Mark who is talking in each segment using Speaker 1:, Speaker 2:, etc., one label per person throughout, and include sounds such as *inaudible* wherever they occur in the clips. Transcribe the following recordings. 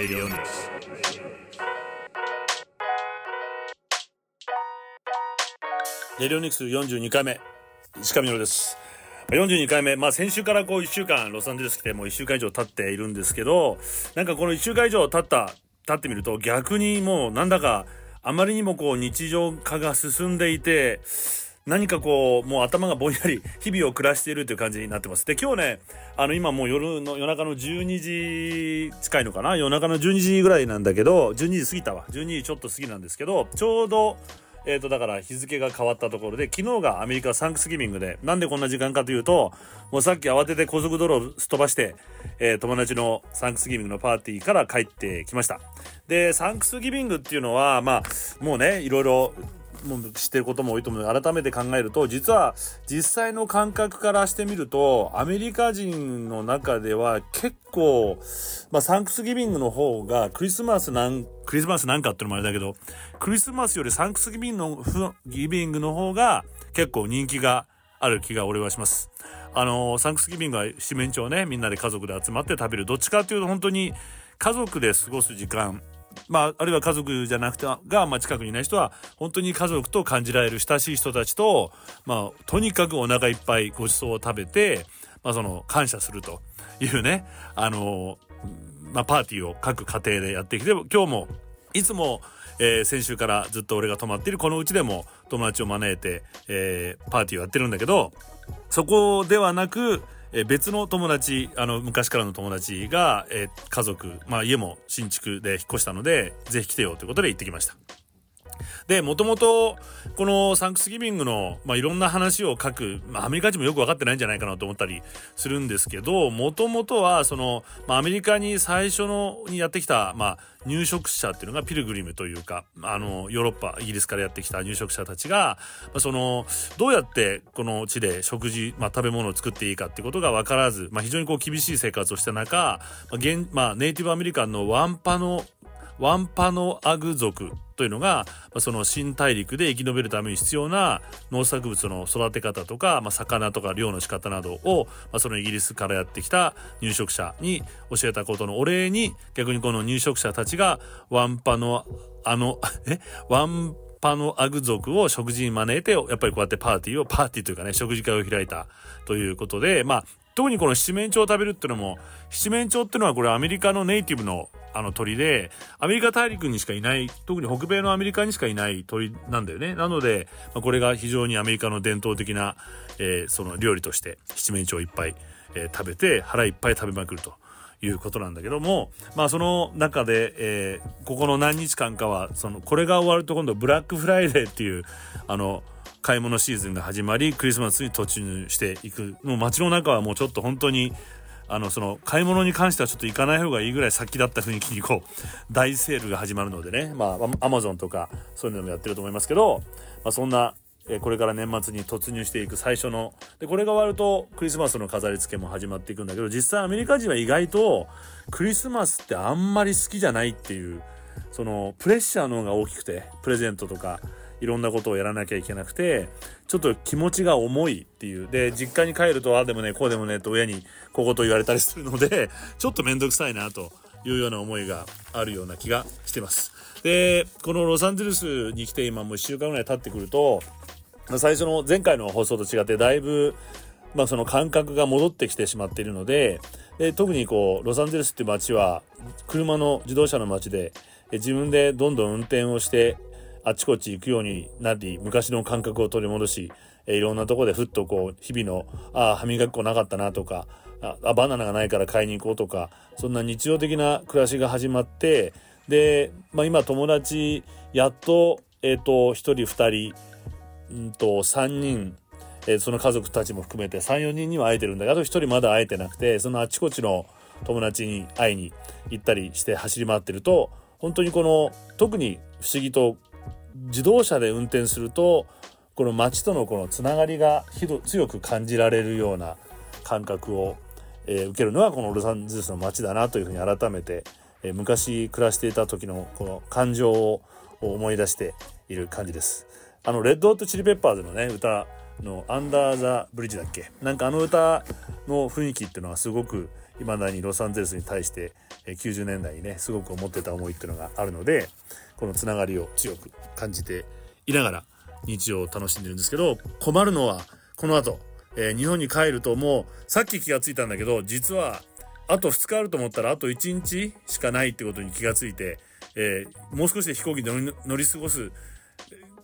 Speaker 1: Radio Mix. レディオニクス42回目石上です42回目まあ先週からこう1週間ロサンゼルス来てもう1週間以上経っているんですけどなんかこの1週間以上経った経ってみると逆にもうなんだかあまりにもこう日常化が進んでいて何かこう、もう頭がぼんやり *laughs* 日々を暮らしているという感じになってます。で、今日ね、あの、今もう夜の、夜中の12時近いのかな？夜中の12時ぐらいなんだけど、12時過ぎたわ。12時ちょっと過ぎなんですけど、ちょうど、えっ、ー、と、だから日付が変わったところで、昨日がアメリカサンクスギビングで、なんでこんな時間かというと、もうさっき慌てて高速道路をすっ飛ばして、えー、友達のサンクスギビングのパーティーから帰ってきました。で、サンクスギビングっていうのは、まあ、もうね、いろいろもう知ってることも多いと思うので改めて考えると実は実際の感覚からしてみるとアメリカ人の中では結構、まあ、サンクスギビングの方がクリスマスなんクリスマスなんかってのもあれだけどクリスマスよりサンクスギビングのギビングの方が結構人気がある気が俺はします。あのサンクスギビングは七面鳥ねみんなで家族で集まって食べるどっちかっていうと本当に家族で過ごす時間まあ、あるいは家族じゃなくてが、まあ、近くにいない人は本当に家族と感じられる親しい人たちと、まあ、とにかくお腹いっぱいごちそうを食べて、まあ、その感謝すると。いうね。あの、まあ、パーティーを各家庭でやってきて今日もいつも、えー、先週からずっと俺が泊まっているこのうちでも友達を招いて、えー、パーティーをやってるんだけどそこではなくえ別の友達あの昔からの友達が、え家族、まあ、家も新築で引っ越したのでぜひ来てよということで行ってきました。で、もともと、このサンクスギビングの、まあ、いろんな話を書く、まあ、アメリカ人もよく分かってないんじゃないかなと思ったりするんですけど、もともとは、その、まあ、アメリカに最初の、にやってきた、まあ、入植者っていうのがピルグリムというか、あの、ヨーロッパ、イギリスからやってきた入植者たちが、まあ、その、どうやってこの地で食事、まあ、食べ物を作っていいかっていうことが分からず、まあ、非常にこう厳しい生活をした中、まあ、現まあ、ネイティブアメリカンのワンパのワンパノアグ族というのがま、その新大陸で生き延びるために必要な農作物の育て方とか、まあ、魚とか漁の仕方などを、まあ、そのイギリスからやってきた入植者に教えたことのお礼に逆にこの入植者たちがワンパのあのえ？ワンパのアグ族を食事に招いてやっぱりこうやってパーティーをパーティーというかね食事会を開いたということでまあ特にこの七面鳥を食べるっていうのも七面鳥っていうのはこれアメリカのネイティブのあの鳥で、アメリカ大陸にしかいない、特に北米のアメリカにしかいない鳥なんだよね。なので、まあ、これが非常にアメリカの伝統的な、えー、その料理として、七面鳥をいっぱい、えー、食べて、腹いっぱい食べまくると。いうことなんだけども、まあその中で、えー、ここの何日間かは、その、これが終わると今度ブラックフライデーっていう、あの、買い物シーズンが始まり、クリスマスに突入していく。もう街の中はもうちょっと本当に、あの、その、買い物に関してはちょっと行かない方がいいぐらい先だった雰囲気にこう、*laughs* 大セールが始まるのでね、まあ、アマゾンとか、そういうのもやってると思いますけど、まあ、そんな、これから年末に突入していく最初の、で、これが終わるとクリスマスの飾り付けも始まっていくんだけど、実際アメリカ人は意外と、クリスマスってあんまり好きじゃないっていう、その、プレッシャーの方が大きくて、プレゼントとか、いろんなことをやらなきゃいけなくて、ちょっと気持ちが重いっていう。で、実家に帰ると、ああでもね、こうでもね、と親にここと言われたりするので、ちょっとめんどくさいな、というような思いがあるような気がしてます。で、このロサンゼルスに来て今もう1週間ぐらい経ってくると、最初の前回の放送と違ってだいぶ、まあその感覚が戻ってきてしまっているので、で特にこう、ロサンゼルスっていう街は、車の自動車の街で、自分でどんどん運転をしてあちこち行くようになり、昔の感覚を取り戻し、えいろんなとこでふっとこう、日々の、ああ、歯磨き粉なかったなとか、あ、バナナがないから買いに行こうとか、そんな日常的な暮らしが始まって、で、まあ今友達、やっと、えっ、ー、と、1人2人、うんと、3人、えー、その家族たちも含めて3、4人には会えてるんだけど、1人まだ会えてなくて、そのあちこちの友達に会いに行ったりして走り回ってると、本当にこの、特に不思議と自動車で運転するとこの街とのこのつながりがひど強く感じられるような感覚を、えー、受けるのはこのロサンゼルスの街だなというふうに改めて、えー、昔暮らしていた時のこの感情を思い出している感じです。あのレッドホットチリペッパーズのね歌の「アンダー・ザ・ブリッジ」だっけ？なんかあの歌の雰囲気っていうのはすごくいまだにロサンゼルスに対して、90年代にねすごく思ってた思いっていうのがあるのでこのつながりを強く感じていながら日常を楽しんでるんですけど困るのはこの後、えー、日本に帰るともうさっき気がついたんだけど実はあと2日あると思ったらあと1日しかないってことに気がついて、えー、もう少しで飛行機で乗り過ごす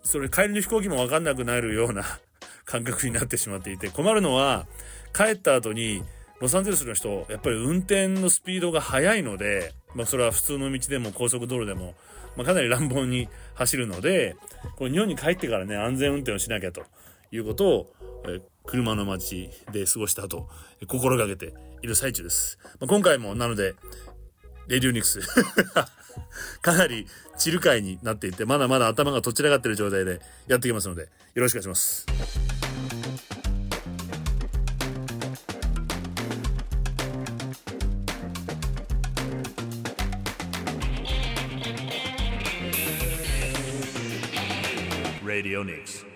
Speaker 1: それ帰りの飛行機も分かんなくなるような *laughs* 感覚になってしまっていて困るのは帰った後にロサンゼルスの人やっぱり運転のスピードが速いので、まあ、それは普通の道でも高速道路でも、まあ、かなり乱暴に走るのでこれ日本に帰ってからね安全運転をしなきゃということを、え車の街で過ごした後心がけている最中です。まあ、今回もなのでレディオニクス *laughs* かなりチル会になっていてまだまだ頭がとっちらがってる状態でやっていきますのでよろしくお願いします。Radio Nix.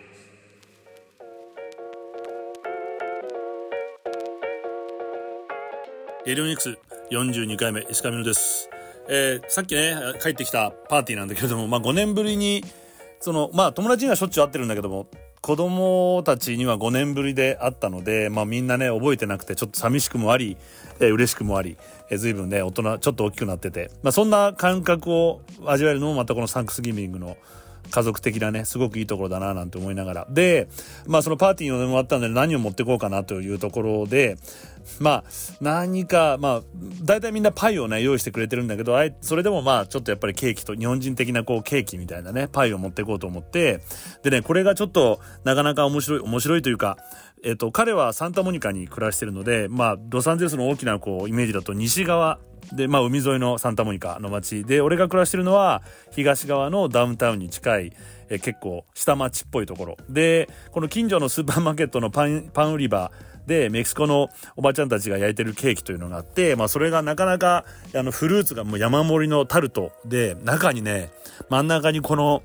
Speaker 1: レディオニクス42回目石上野です、えー、さっきね帰ってきたパーティーなんだけれどもまあ5年ぶりにそのまあ友達にはしょっちゅう会ってるんだけども子供たちには5年ぶりで会ったので、まあ、みんなね覚えてなくてちょっと寂しくもあり、えー、嬉しくもあり、えー、随分ね大人ちょっと大きくなってて、まあ、そんな感覚を味わえるのもまたこのサンクスギミングの家族的なね、すごくいいところだななんて思いながら。で、まあそのパーティーのでもあったので何を持ってこうかなというところで、まあ何か、まあ大体みんなパイをね、用意してくれてるんだけど、あいそれでもまあちょっとやっぱりケーキと、日本人的なこうケーキみたいなね、パイを持ってこうと思って、でね、これがちょっとなかなか面白い、面白いというか、えっと、彼はサンタモニカに暮らしてるので、まあ、ロサンゼルスの大きなこう、イメージだと西側で、まあ、海沿いのサンタモニカの街で、俺が暮らしてるのは東側のダウンタウンに近い、え結構下町っぽいところ。で、この近所のスーパーマーケットのパン、パン売り場で、メキシコのおばちゃんたちが焼いてるケーキというのがあって、まあ、それがなかなか、あの、フルーツがもう山盛りのタルトで、中にね、真ん中にこの、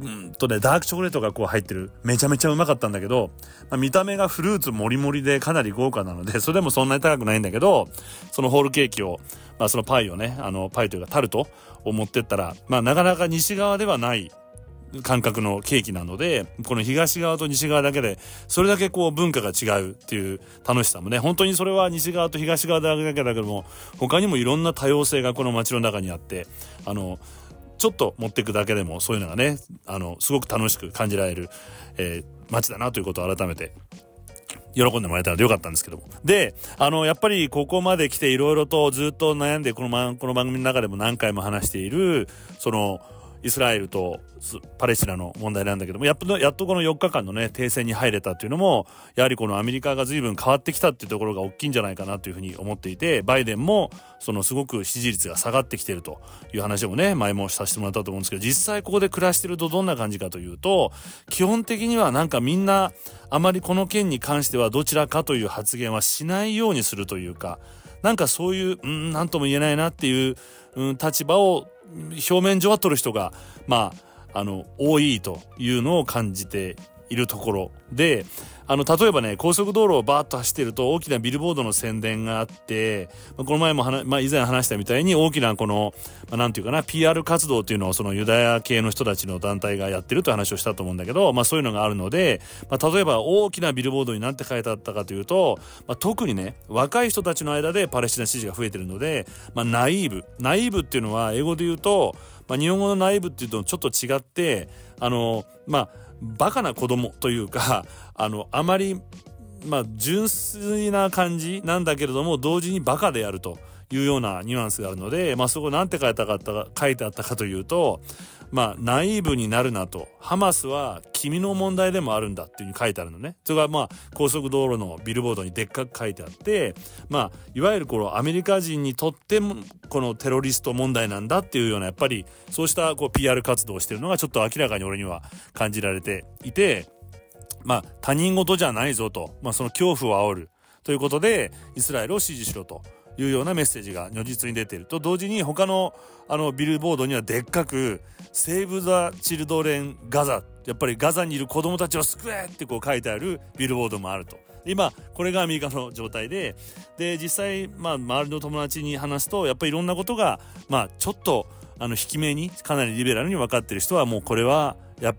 Speaker 1: うんとね、ダークチョコレートがこう入ってる。めちゃめちゃうまかったんだけど、まあ、見た目がフルーツもりもりでかなり豪華なので、*laughs* それでもそんなに高くないんだけど、そのホールケーキを、まあそのパイをね、あの、パイというかタルトを持ってったら、まあなかなか西側ではない感覚のケーキなので、この東側と西側だけで、それだけこう文化が違うっていう楽しさもね、本当にそれは西側と東側だけだけども、他にもいろんな多様性がこの街の中にあって、あの、ちょっと持っていくだけでもそういうのがね、あの、すごく楽しく感じられる、えー、街だなということを改めて喜んでもらえたのでよかったんですけども。で、あの、やっぱりここまで来ていろいろとずっと悩んで、この、ま、この番組の中でも何回も話している、その、イスラエルとパレスチナの問題なんだけども、やっと、やっとこの4日間のね、停戦に入れたっていうのも、やはりこのアメリカが随分変わってきたっていうところが大きいんじゃないかなというふうに思っていて、バイデンも、そのすごく支持率が下がってきてるという話もね、前もさせてもらったと思うんですけど、実際ここで暮らしてるとどんな感じかというと、基本的にはなんかみんな、あまりこの件に関してはどちらかという発言はしないようにするというか、なんかそういう、うん、なんとも言えないなっていう、うん、立場を表面上は取る人が、まあ、あの、多いというのを感じているところで、あの、例えばね、高速道路をバーッと走ってると大きなビルボードの宣伝があって、まあ、この前も話、まあ、以前話したみたいに大きなこの、まあ、ていうかな、PR 活動っていうのをそのユダヤ系の人たちの団体がやってるという話をしたと思うんだけど、まあそういうのがあるので、まあ例えば大きなビルボードに何て書いてあったかというと、まあ特にね、若い人たちの間でパレスチナ支持が増えてるので、まあナイーブ。ナイーブっていうのは英語で言うと、まあ日本語のナイーブっていうとちょっと違って、あの、まあ、バカな子供というか、*laughs* あの、あまり、まあ、純粋な感じなんだけれども、同時にバカであるというようなニュアンスがあるので、まあ、そこなんて書いてあったか、書いてあったかというと、まあ、ナイーブになるなと。ハマスは君の問題でもあるんだっていうふうに書いてあるのね。それがまあ、高速道路のビルボードにでっかく書いてあって、まあ、いわゆるこのアメリカ人にとっても、このテロリスト問題なんだっていうような、やっぱり、そうしたこう PR 活動をしてるのがちょっと明らかに俺には感じられていて、まあ、他人事じゃないぞと。まあ、その恐怖を煽る。ということで、イスラエルを支持しろというようなメッセージが如実に出ていると同時に他のあのビルボードにはでっかく「セーブ・ザ・チルドレン・ガザ」やっぱりガザにいる子供たちを救えってこう書いてあるビルボードもあると。今これがアメリカの状態でで実際まあ周りの友達に話すとやっぱりいろんなことがまあちょっとあの引き目にかなりリベラルに分かってる人はもうこれはや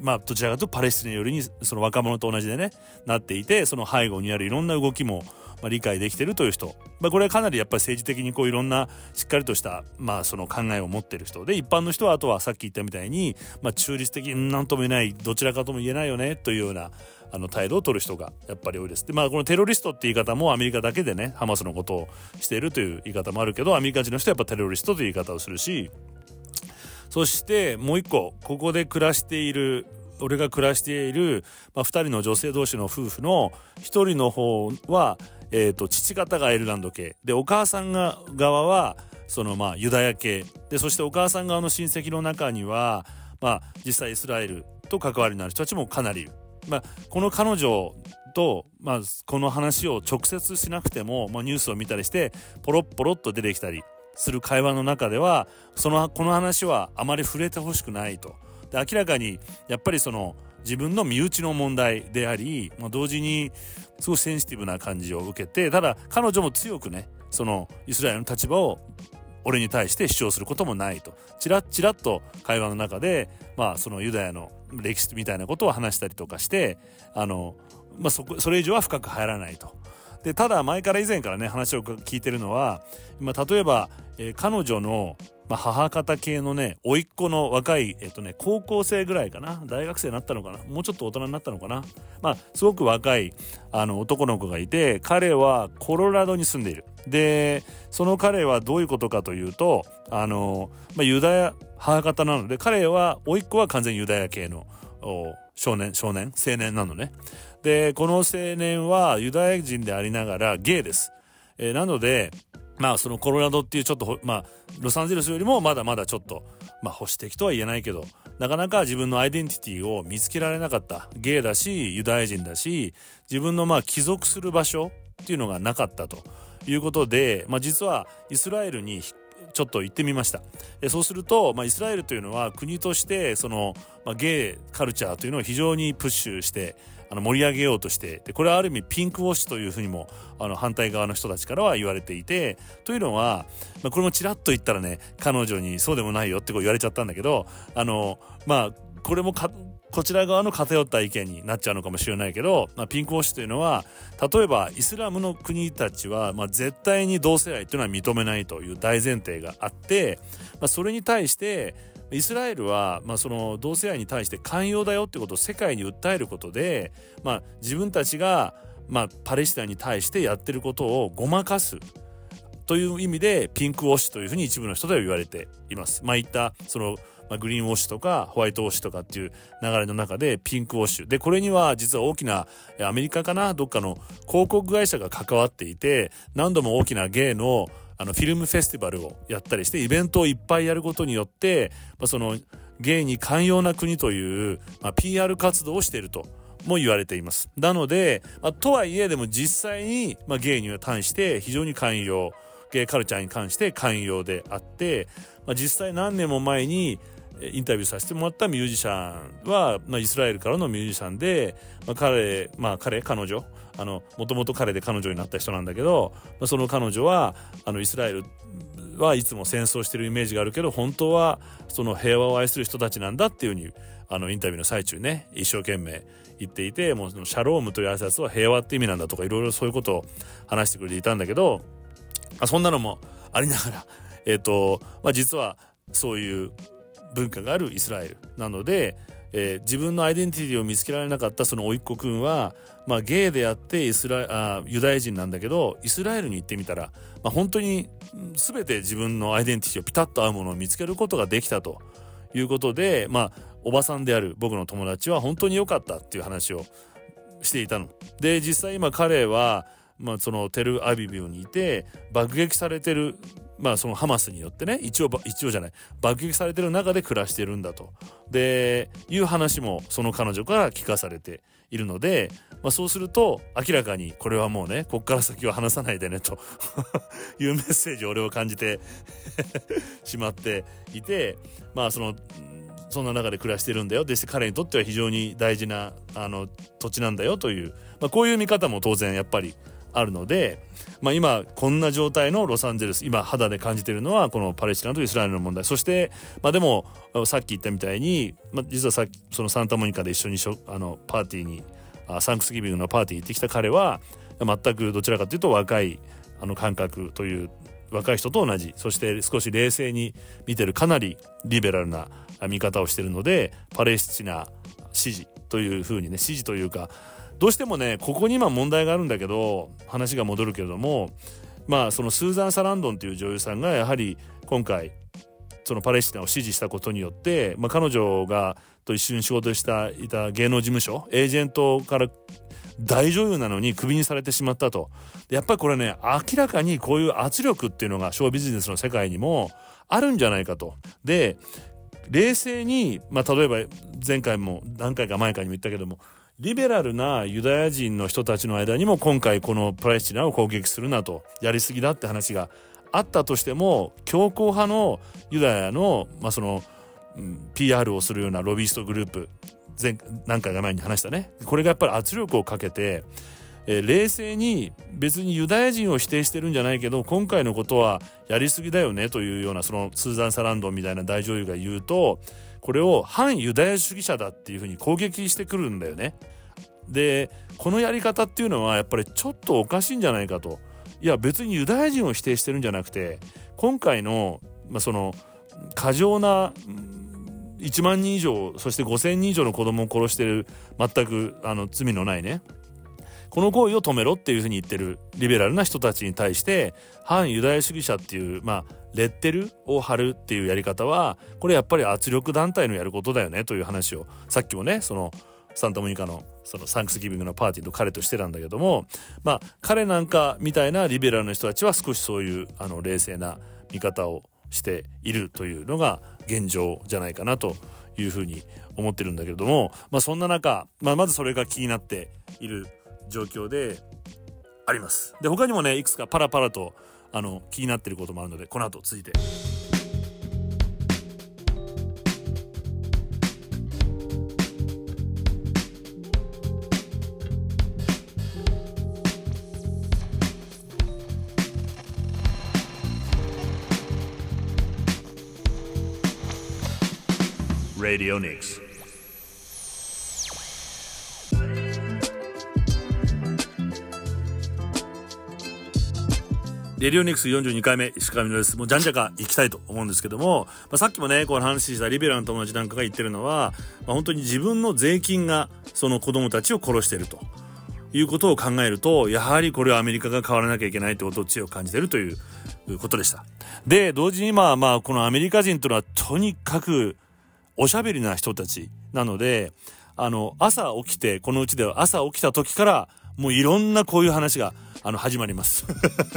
Speaker 1: まあどちらかというとパレスチナ寄りにその若者と同じでねなっていてその背後にあるいろんな動きもま、理解できてるという人、まあ、これはかなりやっぱり政治的にこういろんなしっかりとした、まあ、その考えを持ってる人で一般の人はあとはさっき言ったみたいに、まあ、中立的に何とも言えないどちらかとも言えないよねというようなあの態度を取る人がやっぱり多いです。でまあこのテロリストって言い方もアメリカだけでねハマスのことをしているという言い方もあるけどアメリカ人の人はやっぱテロリストという言い方をするしそしてもう一個ここで暮らしている俺が暮らしている、まあ、2人の女性同士の夫婦の1人の方は、えーと、父方がアイルランド系でお母さんが側はそのまあユダヤ系でそしてお母さん側の親戚の中には、まあ、実際イスラエルと関わりのある人たちもかなりいる。まあ、この彼女と、まあ、この話を直接しなくても、まあ、ニュースを見たりしてポロッポロッと出てきたりする会話の中ではそのこの話はあまり触れてほしくないと。で明らかにやっぱりその自分の身内の問題であり、まあ、同時にすごいセンシティブな感じを受けてただ彼女も強くねそのイスラエルの立場を俺に対して主張することもないとチラッチラッと会話の中で、まあ、そのユダヤの歴史みたいなことを話したりとかしてあの、まあ、そこそれ以上は深く入らないと。でただ前から以前からね話を聞いてるのは、まあ、例えば、えー、彼女のまあ、母方系のね、甥っ子の若い、えっとね、高校生ぐらいかな。大学生になったのかな。もうちょっと大人になったのかな。まあ、すごく若い、あの、男の子がいて、彼はコロラドに住んでいる。で、その彼はどういうことかというと、あの、まあ、ユダヤ、母方なので、彼は、甥っ子は完全にユダヤ系の少年、少年、青年なのね。で、この青年はユダヤ人でありながらゲイです。えー、なので、まあそのコロラドっていうちょっとまあロサンゼルスよりもまだまだちょっとまあ保守的とは言えないけどなかなか自分のアイデンティティを見つけられなかったゲイだしユダヤ人だし自分のまあ帰属する場所っていうのがなかったということで、まあ、実はイスラエルにちょっと行ってみました。そうすると、まあ、イスラエルというのは国としてその、まあ、ゲイカルチャーというのを非常にプッシュしてあの盛り上げようとしてでこれはある意味ピンクウォッシュというふうにもあの反対側の人たちからは言われていてというのは、まあ、これもちらっと言ったらね彼女にそうでもないよってこう言われちゃったんだけどあのまあこれもこちら側の偏った意見になっちゃうのかもしれないけど、まあ、ピンクウォッシュというのは例えばイスラムの国たちは、まあ、絶対に同性愛というのは認めないという大前提があって、まあ、それに対してイスラエルは、まあ、その同性愛に対して寛容だよってことを世界に訴えることで、まあ、自分たちが、まあ、パレスチナに対してやってることをごまかすという意味でピンクウォッシュというふうに一部の人では言われています。まあ、いったそのまあ、グリーンウォッシュとかホワイトウォッシュとかっていう流れの中でピンクウォッシュでこれには実は大きなアメリカかなどっかの広告会社が関わっていて何度も大きなゲイのあのフィルムフェスティバルをやったりしてイベントをいっぱいやることによって、まあ、そのゲイに寛容な国という、まあ、PR 活動をしているとも言われています。なので、まあ、とはいえでも実際に、まあ、ゲイに対して非常に寛容ゲイカルチャーに関して寛容であって、まあ、実際何年も前にインタビューさせてもらったミュージシャンは、まあ、イスラエルからのミュージシャンで、まあ、彼、まあ彼、彼女あのもともと彼で彼女になった人なんだけど、その彼女はあのイスラエルはいつも戦争してるイメージがあるけど本当はその平和を愛する人たちなんだっていうふうにあのインタビューの最中ね一生懸命言っていてもうシャロームという挨拶は平和って意味なんだとかいろいろそういうことを話してくれていたんだけどあそんなのもありながらえ、ー、と、まあ、実はそういう文化があるイスラエルなのでえー、自分のアイデンティティを見つけられなかったその甥っ子くんは、まあ、ゲイであってイスラあユダヤ人なんだけどイスラエルに行ってみたら、まあ、本当に全て自分のアイデンティティをピタッと合うものを見つけることができたということで、まあ、おばさんである僕の友達は本当に良かったっていう話をしていたの。で実際今彼は、まあ、そのテルアビビューにいて爆撃されてるまあそのハマスによってね一応一応じゃない爆撃されてる中で暮らしてるんだとでいう話もその彼女から聞かされているので、まあ、そうすると明らかにこれはもうねこっから先は話さないでねと *laughs* いうメッセージを俺は感じて *laughs* しまっていてまあそのそんな中で暮らしてるんだよ。で彼にとっては非常に大事なあの土地なんだよという、まあ、こういう見方も当然やっぱりあるので、まあ、今こんな状態のロサンゼルス今肌で感じているのはこのパレスチナとイスラエルの問題。そして、まあ、でもさっき言ったみたいに、まあ、実はさっきそのサンタモニカで一緒にしょあのパーティーにあサンクスギビングのパーティーに行ってきた彼は全くどちらかというと若いあの感覚という若い人と同じ。そして少し冷静に見てるかなりリベラルな見方をしてるのでパレスチナ支持というふうにね支持というかどうしてもねここに今問題があるんだけど話が戻るけれどもまあそのスーザン・サランドンという女優さんがやはり今回そのパレスチナを支持したことによって、まあ、彼女がと一緒に仕事したいた芸能事務所エージェントから大女優なのにクビにされてしまったとやっぱりこれね明らかにこういう圧力っていうのがショービジネスの世界にもあるんじゃないかと。で冷静に、まあ、例えば前回も何回か前かにも言ったけどもリベラルなユダヤ人の人たちの間にも今回このパレスチナを攻撃するなとやりすぎだって話があったとしても強硬派のユダヤの,、まあその、うん、PR をするようなロビーストグループ前何回か前に話したね。これがやっぱり圧力をかけて、えー、冷静に別にユダヤ人を否定してるんじゃないけど今回のことはやりすぎだよねというようなそのスーザン・サランドンみたいな大女優が言うとこれを反ユダヤ主義者だっていうふうに攻撃してくるんだよね。でこのやり方っていうのはやっぱりちょっとおかしいんじゃないかと。いや別にユダヤ人を否定してるんじゃなくて今回の,、まあ、その過剰な1万人以上そして5,000人以上の子供を殺してる全くあの罪のないねこの行為を止めろっていうふうに言ってるリベラルな人たちに対して反ユダヤ主義者っていうまあレッテルを貼るっていうやり方はこれやっぱり圧力団体のやることだよねという話をさっきもねそのサンタモニカのそのサンクスギビングのパーティーと彼としてたんだけどもまあ彼なんかみたいなリベラルな人たちは少しそういうあの冷静な見方をしているというのが現状じゃないかなというふうに思ってるんだけども、まあ、そんな中、まあ、まずそれが気になっている状況であります。で他にもねいくつかパラパラとあの気になっていることもあるのでこの後続いて。Radio Nix. レディオニクス42回目、石上です。もうじゃんじゃか行きたいと思うんですけども、まあ、さっきもね、この話したリベラの友達なんかが言ってるのは、まあ、本当に自分の税金がその子供たちを殺してるということを考えると、やはりこれはアメリカが変わらなきゃいけないってことを強く感じてるということでした。で、同時にまあまあ、このアメリカ人というのはとにかくおしゃべりな人たちなので、あの、朝起きて、このうちでは朝起きた時から、もういろんなこういう話があの、始まります。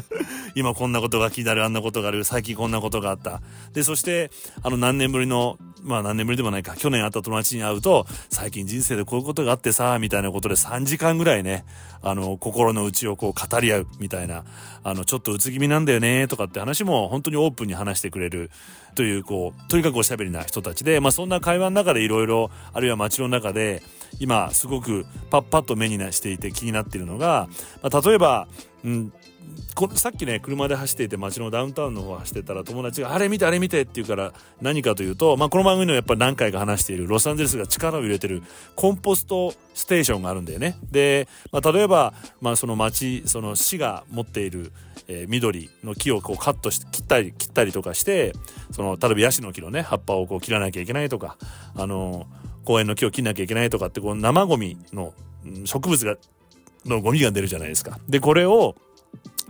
Speaker 1: *laughs* 今こんなことが気になる、あんなことがある、最近こんなことがあった。で、そして、あの、何年ぶりの、まあ何年ぶりでもないか、去年会った友達に会うと、最近人生でこういうことがあってさ、みたいなことで3時間ぐらいね、あの、心の内をこう語り合う、みたいな、あの、ちょっとうつ気味なんだよね、とかって話も本当にオープンに話してくれる、という、こう、とにかくおしゃべりな人たちで、まあそんな会話の中でいろいろ、あるいは街の中で、今すごくパッパッと目にしていて気になっているのが、まあ、例えば、うん、こさっきね車で走っていて街のダウンタウンの方走ってたら友達が「あれ見てあれ見て」って言うから何かというと、まあ、この番組のやっぱり何回か話しているロサンゼルスが力を入れてるコンポストステーションがあるんだよね。で、まあ、例えば、まあ、その町その市が持っている、えー、緑の木をこうカットして切ったり切ったりとかしてその例えばヤシの木のね葉っぱをこう切らなきゃいけないとかあの公園の木を切んなきゃいけないとかってこう生ゴミの植物がのゴミが出るじゃないですか。でこれを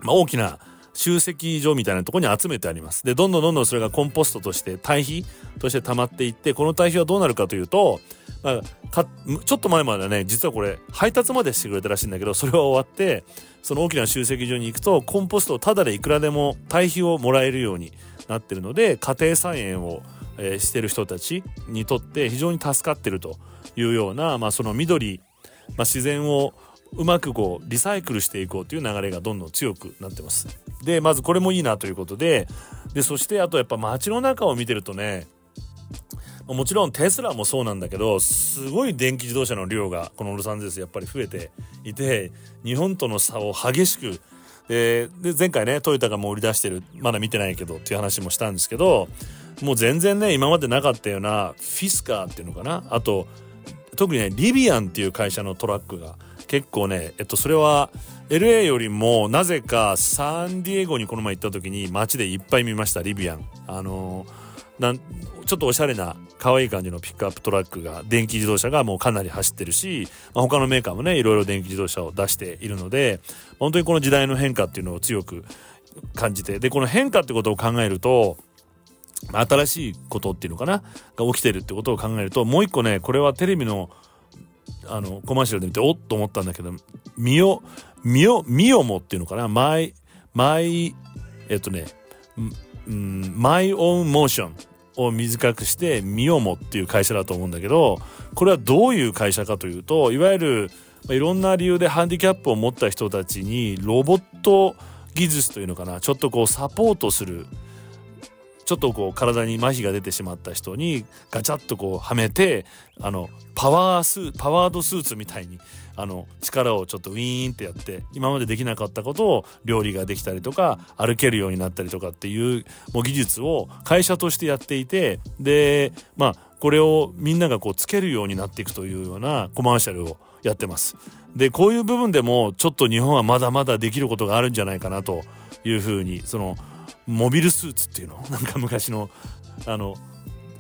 Speaker 1: まあ、大きな集積所みたいなところに集めてあります。で、どんどんどんどんそれがコンポストとして堆肥として溜まっていって、この堆肥はどうなるかというと、まあ、ちょっと前まではね、実はこれ配達までしてくれたらしいんだけど、それは終わって、その大きな集積所に行くと、コンポストをタダでいくらでも堆肥をもらえるようになってるので、家庭菜園を、えー、してる人たちにとって非常に助かってるというような、まあ、その緑まあ、自然をうまくこうリサイクルしていこうという流れがどんどん強くなってます。でまずこれもいいなということででそしてあとやっぱ街の中を見てるとねもちろんテスラもそうなんだけどすごい電気自動車の量がこのロサンゼルスやっぱり増えていて日本との差を激しくで前回ねトヨタがもう売り出してるまだ見てないけどっていう話もしたんですけどもう全然ね今までなかったようなフィスカーっていうのかな？あと特にねリビアンっていう会社のトラックが結構ねえっとそれは LA よりもなぜかサンディエゴにこの前行った時に街でいっぱい見ましたリビアン。あのなんちょっとおしゃれな可愛い感じのピックアップトラックが電気自動車がもうかなり走ってるし、まあ、他のメーカーもねいろいろ電気自動車を出しているので本当にこの時代の変化っていうのを強く感じてでこの変化ってことを考えると新しいことっていうのかな？が起きてるってことを考えるともう一個ねこれはテレビのあのコマーシャルで見ておっと思ったんだけどミオミオミオモっていうのかな？マイマイえっとねマイオンモーションを短くしてミオモっていう会社だと思うんだけどこれはどういう会社かというといわゆるいろんな理由でハンディキャップを持った人たちにロボット技術というのかな？ちょっとこうサポートするちょっとこう体に麻痺が出てしまった人にガチャッとこうはめてあのパワースパワードスーツみたいにあの力をちょっとウィーンってやって今までできなかったことを料理ができたりとか歩けるようになったりとかっていうもう技術を会社としてやっていてでまあこれをみんながこうつけるようになっていくというようなコマーシャルをやってます。でこういう部分でもちょっと日本はまだまだできることがあるんじゃないかなというふうにそのモビルスーツっていうの？*laughs* なんか昔のあの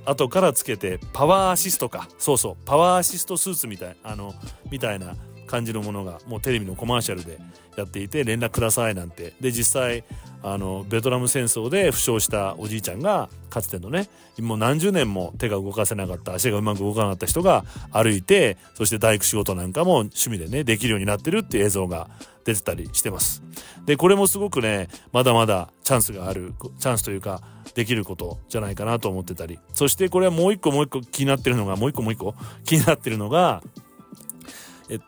Speaker 1: 後からつけてパワーアシストか。そうそうパワーアシストスーツみたいあのみたいな感じのものがもうテレビのコマーシャルでやっていて連絡くださいなんてで実際あのベトナム戦争で負傷したおじいちゃんがかつてのねもう何十年も手が動かせなかった足がうまく動かなかった人が歩いてそして大工仕事なんかも趣味でねできるようになってるっていう映像が出てたりしてます。でこれもすごくねまだまだチャンスがあるチャンスというかできることじゃないかなと思ってたりそしてこれはもう一個もう一個気になってるのがもう一個もう一個気になってるのが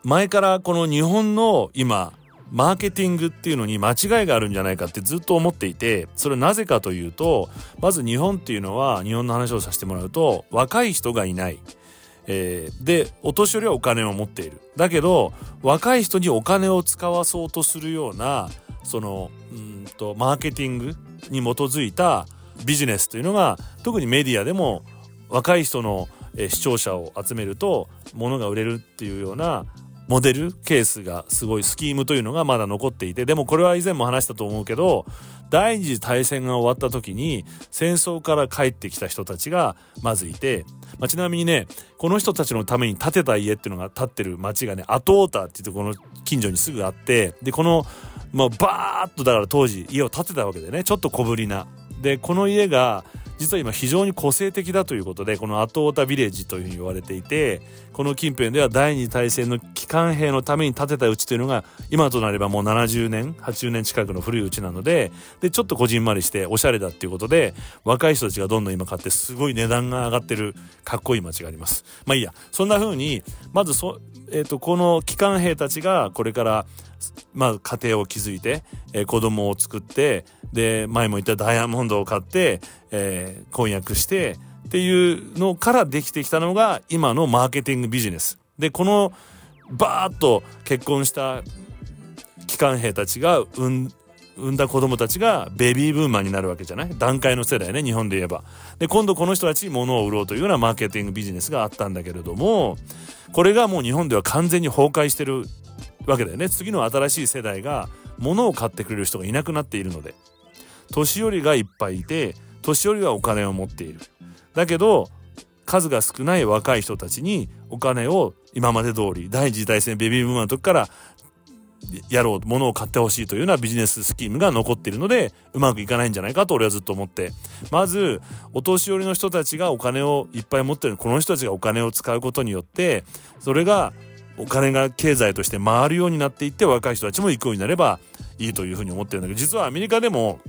Speaker 1: 前からこの日本の今マーケティングっていうのに間違いがあるんじゃないかってずっと思っていてそれなぜかというとまず日本っていうのは日本の話をさせてもらうと若い人がいない。えー、でお年寄りはお金を持っているだけど若い人にお金を使わそうとするようなそのうんとマーケティングに基づいたビジネスというのが特にメディアでも若い人の視聴者を集めると物が売れるっていうようなモデルケースがすごいスキームというのがまだ残っていてでもこれは以前も話したと思うけど第二次大戦が終わった時に戦争から帰ってきた人たちがまずいて、まあ、ちなみにねこの人たちのために建てた家っていうのが建ってる町がねアトータっていうとこの近所にすぐあってでこのまあバーッとだから当時家を建てたわけでねちょっと小ぶりな。でこの家が実は今非常に個性的だということでこのアトータビレッジというふうに言われていてこの近辺では第二次大戦の機関兵のために建てた家というのが今となればもう70年80年近くの古い家なのででちょっとこじんまりしておしゃれだっていうことで若い人たちがどんどん今買ってすごい値段が上がってるかっこいい街があります。まあいいや。そんな風にまずそ、えーと、とこの機関兵たちがこれからまあ、家庭を築いて、えー、子供を作ってで前も言ったダイヤモンドを買って、えー、婚約してっていうのからできてきたのが今のマーケティングビジネス。でこのバーッと結婚した機関兵たちが産ん産んだ子供たちがベビーブーマーになるわけじゃない？段階の世代ね日本で言えば。で今度この人たちに物を売ろうというようなマーケティングビジネスがあったんだけれどもこれがもう日本では完全に崩壊してるわけだよね次の新しい世代が物を買ってくれる人がいなくなっているので年寄りがいっぱいいて年寄りはお金を持っているだけど数が少ない若い人たちにお金を今まで通り第二次大戦ベビーブームの時からやろう物を買ってほしいというようなビジネススキームが残っているのでうまくいかないんじゃないかと俺はずっと思って。まずお年寄りの人たちがお金をいっぱい持ってるこの人たちがお金を使うことによってそれがお金が経済として回るようになっていって若い人たちも行くようになればいいというふうに思ってるんだけど実はアメリカでも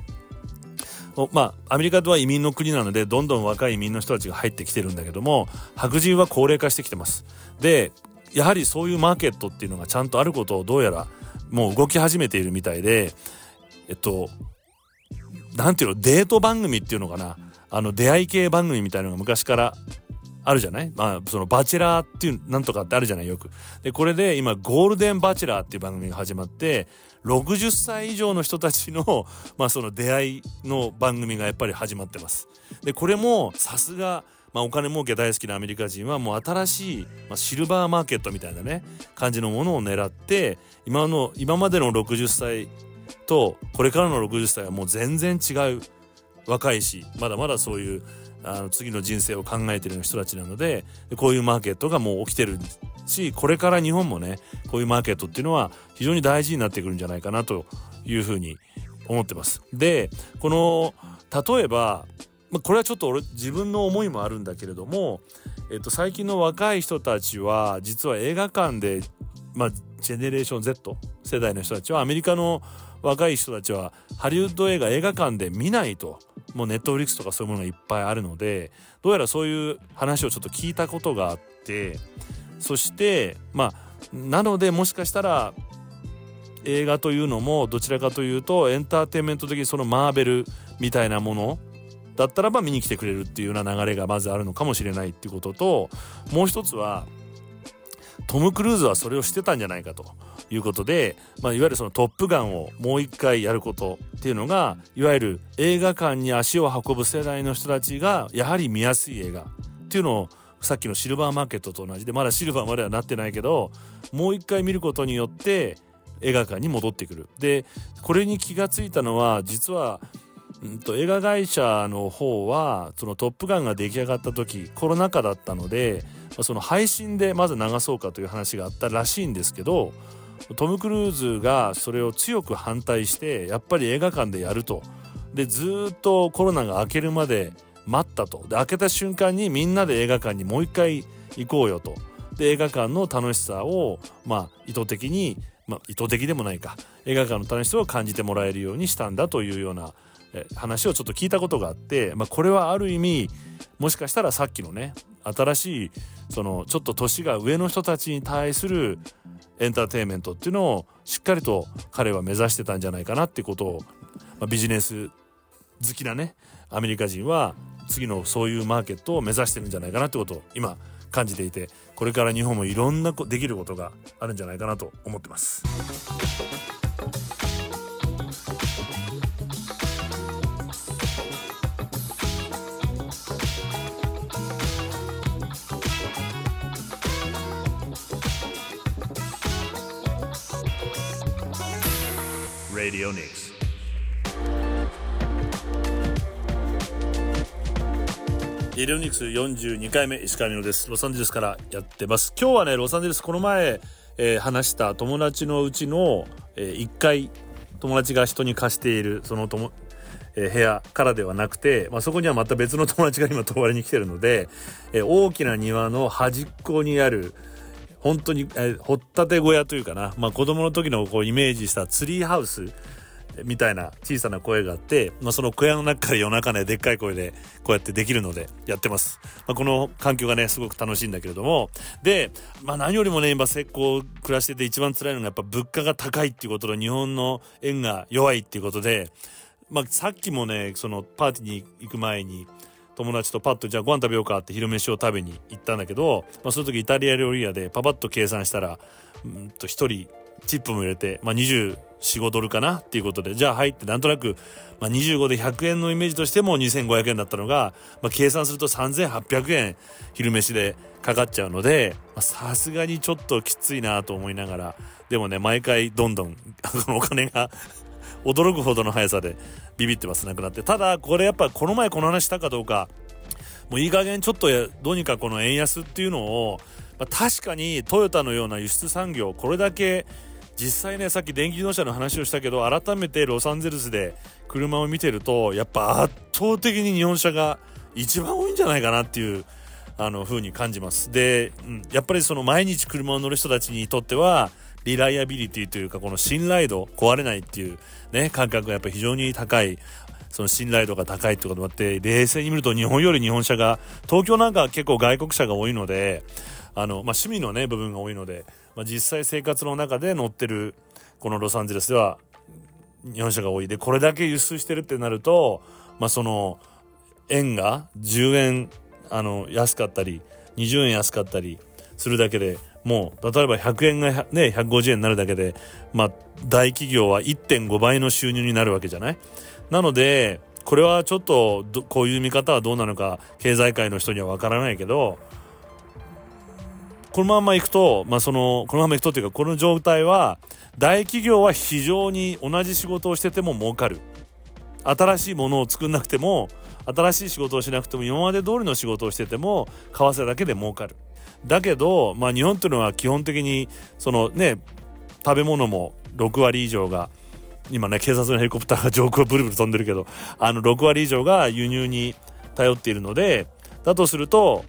Speaker 1: まあアメリカでは移民の国なのでどんどん若い移民の人たちが入ってきてるんだけども白人は高齢化してきてます。でやはりそういうマーケットっていうのがちゃんとあることをどうやらもう動き始めているみたいでえっとなんていうのデート番組っていうのかなあの出会い系番組みたいなのが昔からあるじゃない？まあそのバチェラーっていうなんとかってあるじゃない？よく。でこれで今ゴールデンバチェラーっていう番組が始まって60歳以上の人たちの *laughs* まあその出会いの番組がやっぱり始まってます。でこれもさすがまあ、お金儲け大好きなアメリカ人はもう新しい、まあ、シルバーマーケットみたいなね感じのものを狙って今の今までの60歳とこれからの60歳はもう全然違う若いしまだまだそういうあの次の人生を考えてる人たちなのでこういうマーケットがもう起きてるしこれから日本もねこういうマーケットっていうのは非常に大事になってくるんじゃないかなというふうに思ってます。でこの例えば、これはちょっと俺自分の思いもあるんだけれども、えっと、最近の若い人たちは実は映画館で、まあ、ジェネレーション Z 世代の人たちはアメリカの若い人たちはハリウッド映画映画館で見ないともうネットフリックスとかそういうものがいっぱいあるのでどうやらそういう話をちょっと聞いたことがあってそしてまあなのでもしかしたら映画というのもどちらかというとエンターテインメント的にそのマーベルみたいなものだったらば見に来てくれるっていうような流れがまずあるのかもしれないっていうことともう一つはトム・クルーズはそれをしてたんじゃないかということで、まあ、いわゆるその「トップガン」をもう一回やることっていうのがいわゆる映画館に足を運ぶ世代の人たちがやはり見やすい映画っていうのをさっきのシルバーマーケットと同じでまだシルバーまではなってないけどもう一回見ることによって映画館に戻ってくる。でこれに気がついたのは実はうんと映画会社の方はその「トップガン」が出来上がった時コロナ禍だったのでその配信でまず流そうかという話があったらしいんですけどトム・クルーズがそれを強く反対してやっぱり映画館でやると。でずっとコロナが明けるまで待ったと。で開けた瞬間にみんなで映画館にもう一回行こうよと。で映画館の楽しさをまあ意図的にまあ意図的でもないか。映画館の楽しさを感じてもらえるようにしたんだというような話をちょっと聞いたことがあって、まあ、これはある意味もしかしたらさっきのね新しいそのちょっと年が上の人たちに対するエンターテインメントっていうのをしっかりと彼は目指してたんじゃないかなってことを、まあ、ビジネス好きなねアメリカ人は次のそういうマーケットを目指してるんじゃないかなってことを今感じていてこれから日本もいろんなできることがあるんじゃないかなと思ってます。Radio Nix ディオニクス42回目石川美乃です。ロサンゼルスからやってます。今日はねロサンゼルスこの前、えー、話した友達のうちの、えー、1回友達が人に貸しているその友え部屋からではなくて、まあ、そこにはまた別の友達が今泊まりに来てるので、えー、大きな庭の端っこにある本当に、えー、掘ったて小屋というかな、まあ、子供の時のこうイメージしたツリーハウスみたいな小さな声があって、まあ、その小屋の中から夜中ねでっかい声でこうやってできるのでやってます、まあ、この環境がねすごく楽しいんだけれども。で、まあ、何よりもね今石膏暮らしてて一番辛いのがやっぱ物価が高いっていうことと日本の円が弱いっていうことで、まあ、さっきもねそのパーティーに行く前に友達とパッとじゃあご飯食べようかって昼飯を食べに行ったんだけど、まあ、その時イタリア料理屋でパパッと計算したらうんと1人チップも入れて、まあ、24、45ドルかなっていうことで、じゃあ入ってなんとなく、まあ、25で100円のイメージとしても2500円だったのが、まあ、計算すると3800円昼飯でかかっちゃうので、さすがにちょっときついなと思いながら、でもね、毎回どんどん *laughs* お金が驚くほどの速さでビビってますなくなって。ただこれやっぱこの前この話したかどうかもういい加減ちょっとどうにかこの円安っていうのを、まあ、確かにトヨタのような輸出産業これだけ実際ねさっき電気自動車の話をしたけど改めてロサンゼルスで車を見てるとやっぱ圧倒的に日本車が一番多いんじゃないかなっていうあの風に感じます。で、うん、やっぱりその毎日車を乗る人たちにとってはリライアビリティというかこの信頼度壊れないっていうね感覚がやっぱ非常に高いその信頼度が高いってこともあって冷静に見ると日本より日本車が東京なんかは結構外国車が多いのであの、まあ、趣味のね部分が多いので、まあ、実際生活の中で乗ってるこのロサンゼルスでは日本車が多い。でこれだけ輸出してるってなると、まあ、その円が10円あの安かったり20円安かったりするだけでもう例えば100円がね150円になるだけでまあ大企業は1.5倍の収入になるわけじゃない？なのでこれはちょっとこういう見方はどうなのか経済界の人にはわからないけどこのままいくと、まあ、そのこのままいくとっていうかこの状態は大企業は非常に同じ仕事をしてても儲かる。新しいものを作んなくても新しい仕事をしなくても今まで通りの仕事をしてても為替だけで儲かる。だけど、まあ、日本っていうのは基本的にそのね食べ物も6割以上が今ね警察のヘリコプターが上空をブルブル飛んでるけどあの6割以上が輸入に頼っているのでだとすると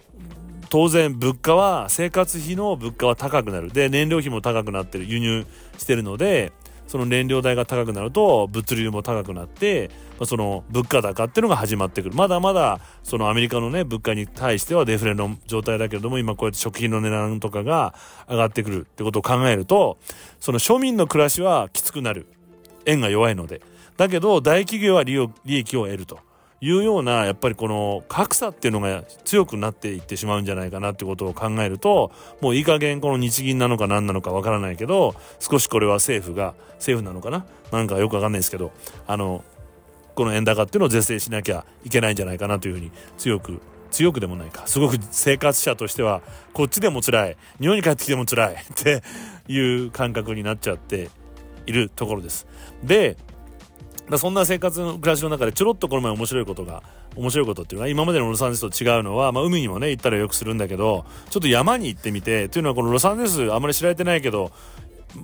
Speaker 1: 当然物価は生活費の物価は高くなる。で燃料費も高くなってる輸入してるのでその燃料代が高くなると物流も高くなって、その物価高っていうのが始まってくる。まだまだそのアメリカのね物価に対してはデフレの状態だけれども今こうやって食品の値段とかが上がってくるってことを考えるとその庶民の暮らしはきつくなる。円が弱いので。だけど大企業は利益を得ると。いうようなやっぱりこの格差っていうのが強くなっていってしまうんじゃないかなってことを考えるともういい加減この日銀なのか何なのかわからないけど少しこれは政府が政府なのかな？なんかよくわかんないですけどあのこの円高っていうのを是正しなきゃいけないんじゃないかなというふうに強く強くでもないかすごく生活者としてはこっちでも辛い日本に帰ってきても辛いっていう感覚になっちゃっているところです。でだそんな生活の暮らしの中でちょろっとこの前面白いことが面白いことっていうのは今までのロサンゼルスと違うのは、まあ、海にもね行ったらよくするんだけどちょっと山に行ってみてというのはこのロサンゼルスあんまり知られてないけど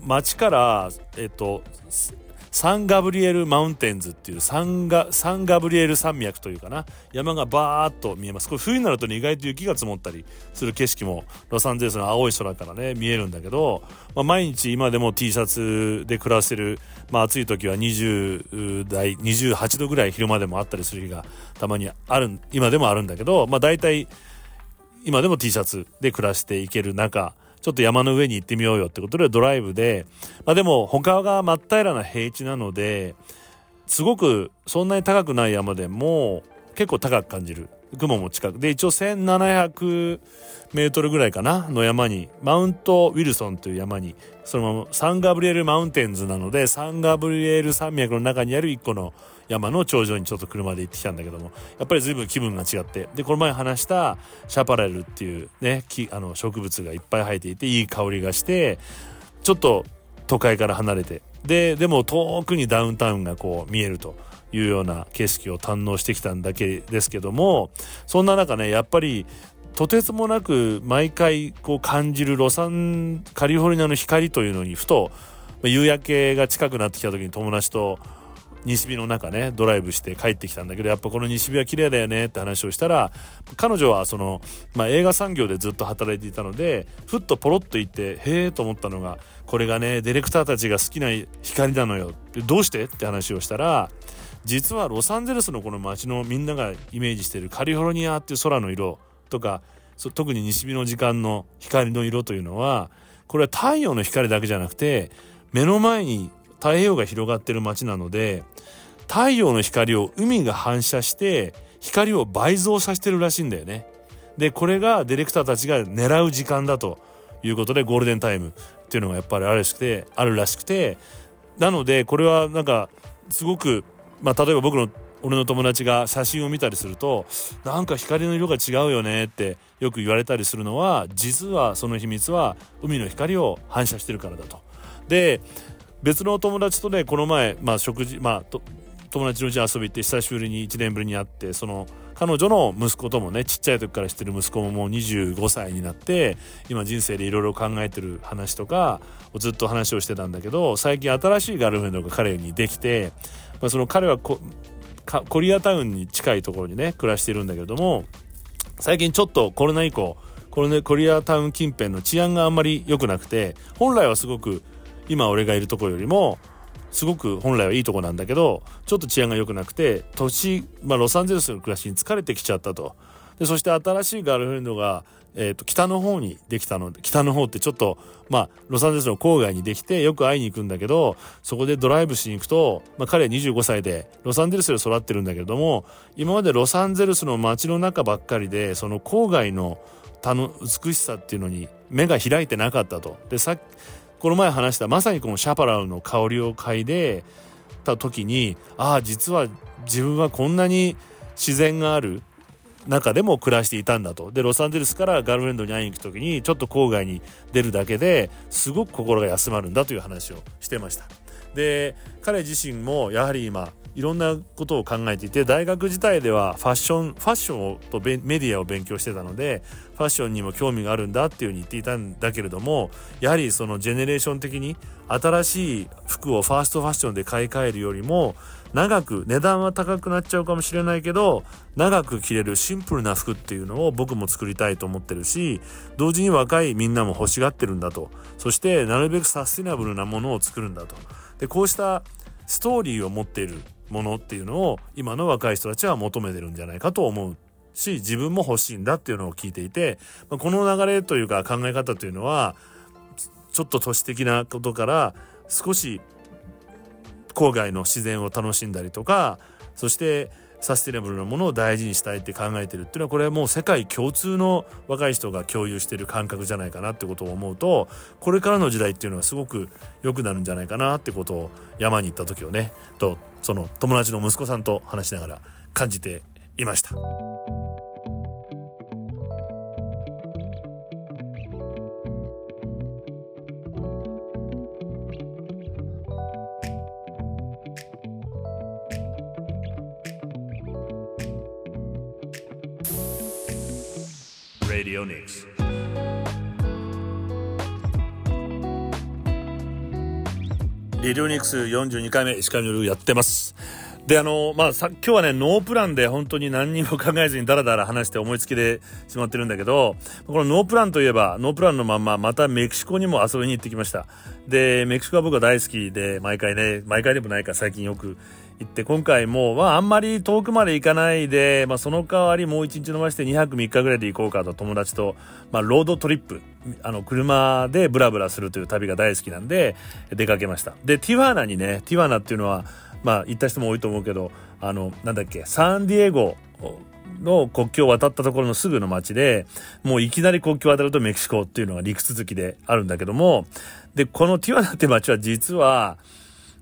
Speaker 1: 街からえっとサンガブリエルマウンテンズっていうサンガサンガブリエル山脈というかな。山がバーッと見えます。これ冬になるとね意外と雪が積もったりする景色もロサンゼルスの青い空からね見えるんだけど、まあ、毎日今でも T シャツで暮らせる、まあ、暑い時は20代28度ぐらい昼間でもあったりする日がたまにある今でもあるんだけど、まあ、大体今でも T シャツで暮らしていける中ちょっと山の上に行ってみようよってことでドライブで、まあでも他が真っ平らな平地なので、すごくそんなに高くない山でも結構高く感じる。雲も近く。で、一応1700メートルぐらいかなの山に、マウントウィルソンという山に、そのままサンガブリエルマウンテンズなので、サンガブリエル山脈の中にある一個の山の頂上にちょっと車で行ってきたんだけどもやっぱり随分気分が違って。でこの前話したシャパレルっていうねあの植物がいっぱい生えていていい香りがしてちょっと都会から離れて。ででも遠くにダウンタウンがこう見えるというような景色を堪能してきたんだけですけどもそんな中ねやっぱりとてつもなく毎回こう感じるロサンカリフォルニアの光というのにふと夕焼けが近くなってきた時に友達と西日の中ねドライブして帰ってきたんだけどやっぱこの西日は綺麗だよねって話をしたら彼女はその、まあ、映画産業でずっと働いていたのでふっとポロッと言ってへえと思ったのがこれがねディレクターたちが好きな光なのよ。どうしてって話をしたら実はロサンゼルスのこの街のみんながイメージしてるカリフォルニアっていう空の色とか特に西日の時間の光の色というのはこれは太陽の光だけじゃなくて目の前に太平洋が広がってる街なので太陽の光を海が反射して光を倍増させてるらしいんだよね。でこれがディレクターたちが狙う時間だということでゴールデンタイムっていうのがやっぱりあるらしくてあるらしくてなのでこれはなんかすごくまあ例えば僕の俺の友達が写真を見たりするとなんか光の色が違うよねってよく言われたりするのは実はその秘密は海の光を反射してるからだと。で別の友達とねこの前、まあ、食事まあ友達の家に遊び行って久しぶりに1年ぶりに会ってその彼女の息子ともねちっちゃい時から知ってる息子ももう25歳になって今人生でいろいろ考えてる話とかをずっと話をしてたんだけど最近新しいガルフレンドが彼にできて、まあ、その彼はコリアタウンに近いところにね暮らしてるんだけども最近ちょっとコロナ以降このねコリアタウン近辺の治安があんまり良くなくて本来はすごく今俺がいるところよりもすごく本来はいいとこなんだけどちょっと治安が良くなくて土地、まあ、ロサンゼルスの暮らしに疲れてきちゃったとでそして新しいガールフレンドがえー、と北の方にできたので北の方ってちょっとまあロサンゼルスの郊外にできてよく会いに行くんだけどそこでドライブしに行くと、まあ、彼は25歳でロサンゼルスで育ってるんだけれども今までロサンゼルスの街の中ばっかりでその郊外のの美しさっていうのに目が開いてなかったと。でさこの前話したまさにこのシャパラウの香りを嗅いでた時にああ実は自分はこんなに自然がある中でも暮らしていたんだと。で、ロサンゼルスからガルフレンドに会いに行く時に、ちょっと郊外に出るだけですごく心が休まるんだという話をしてました。で、彼自身もやはり今、いろんなことを考えていて大学時代ではファッションファッションをとメディアを勉強してたのでファッションにも興味があるんだっていうふうに言っていたんだけれどもやはりそのジェネレーション的に新しい服をファーストファッションで買い替えるよりも長く値段は高くなっちゃうかもしれないけど長く着れるシンプルな服っていうのを僕も作りたいと思ってるし同時に若いみんなも欲しがってるんだと。そしてなるべくサスティナブルなものを作るんだと。でこうしたストーリーを持っている。ものっていうのを今の若い人たちは求めてるんじゃないかと思うし自分も欲しいんだっていうのを聞いていてこの流れというか考え方というのはちょっと都市的なことから少し郊外の自然を楽しんだりとかそしてサステナブルなものを大事にしたいって考えてるっていうのはこれはもう世界共通の若い人が共有してる感覚じゃないかなってことを思うとこれからの時代っていうのはすごく良くなるんじゃないかなってことを山に行った時をねとその友達の息子さんと話しながら感じていました。レディオニクス42回目石上のるやってます。で、あの、まあ、さ、今日はね、ノープランで本当に何にも考えずにダラダラ話して思いつきでしまってるんだけど、このノープランといえば、ノープランのまんま、またメキシコにも遊びに行ってきました。で、メキシコは僕は大好きで、毎回ね、毎回でもないか最近よく行って、今回も、まあ、あんまり遠くまで行かないで、まあ、その代わりもう1日伸ばして2泊3日ぐらいで行こうかと友達と、まあ、ロードトリップ、あの、車でブラブラするという旅が大好きなんで、出かけました。で、ティワーナにね、ティワーナっていうのは、まあ、行った人も多いと思うけど、あの、なんだっけ、サンディエゴの国境を渡ったところのすぐの町で、もういきなり国境を渡るとメキシコっていうのが陸続きであるんだけども、で、このティワナって町は実は、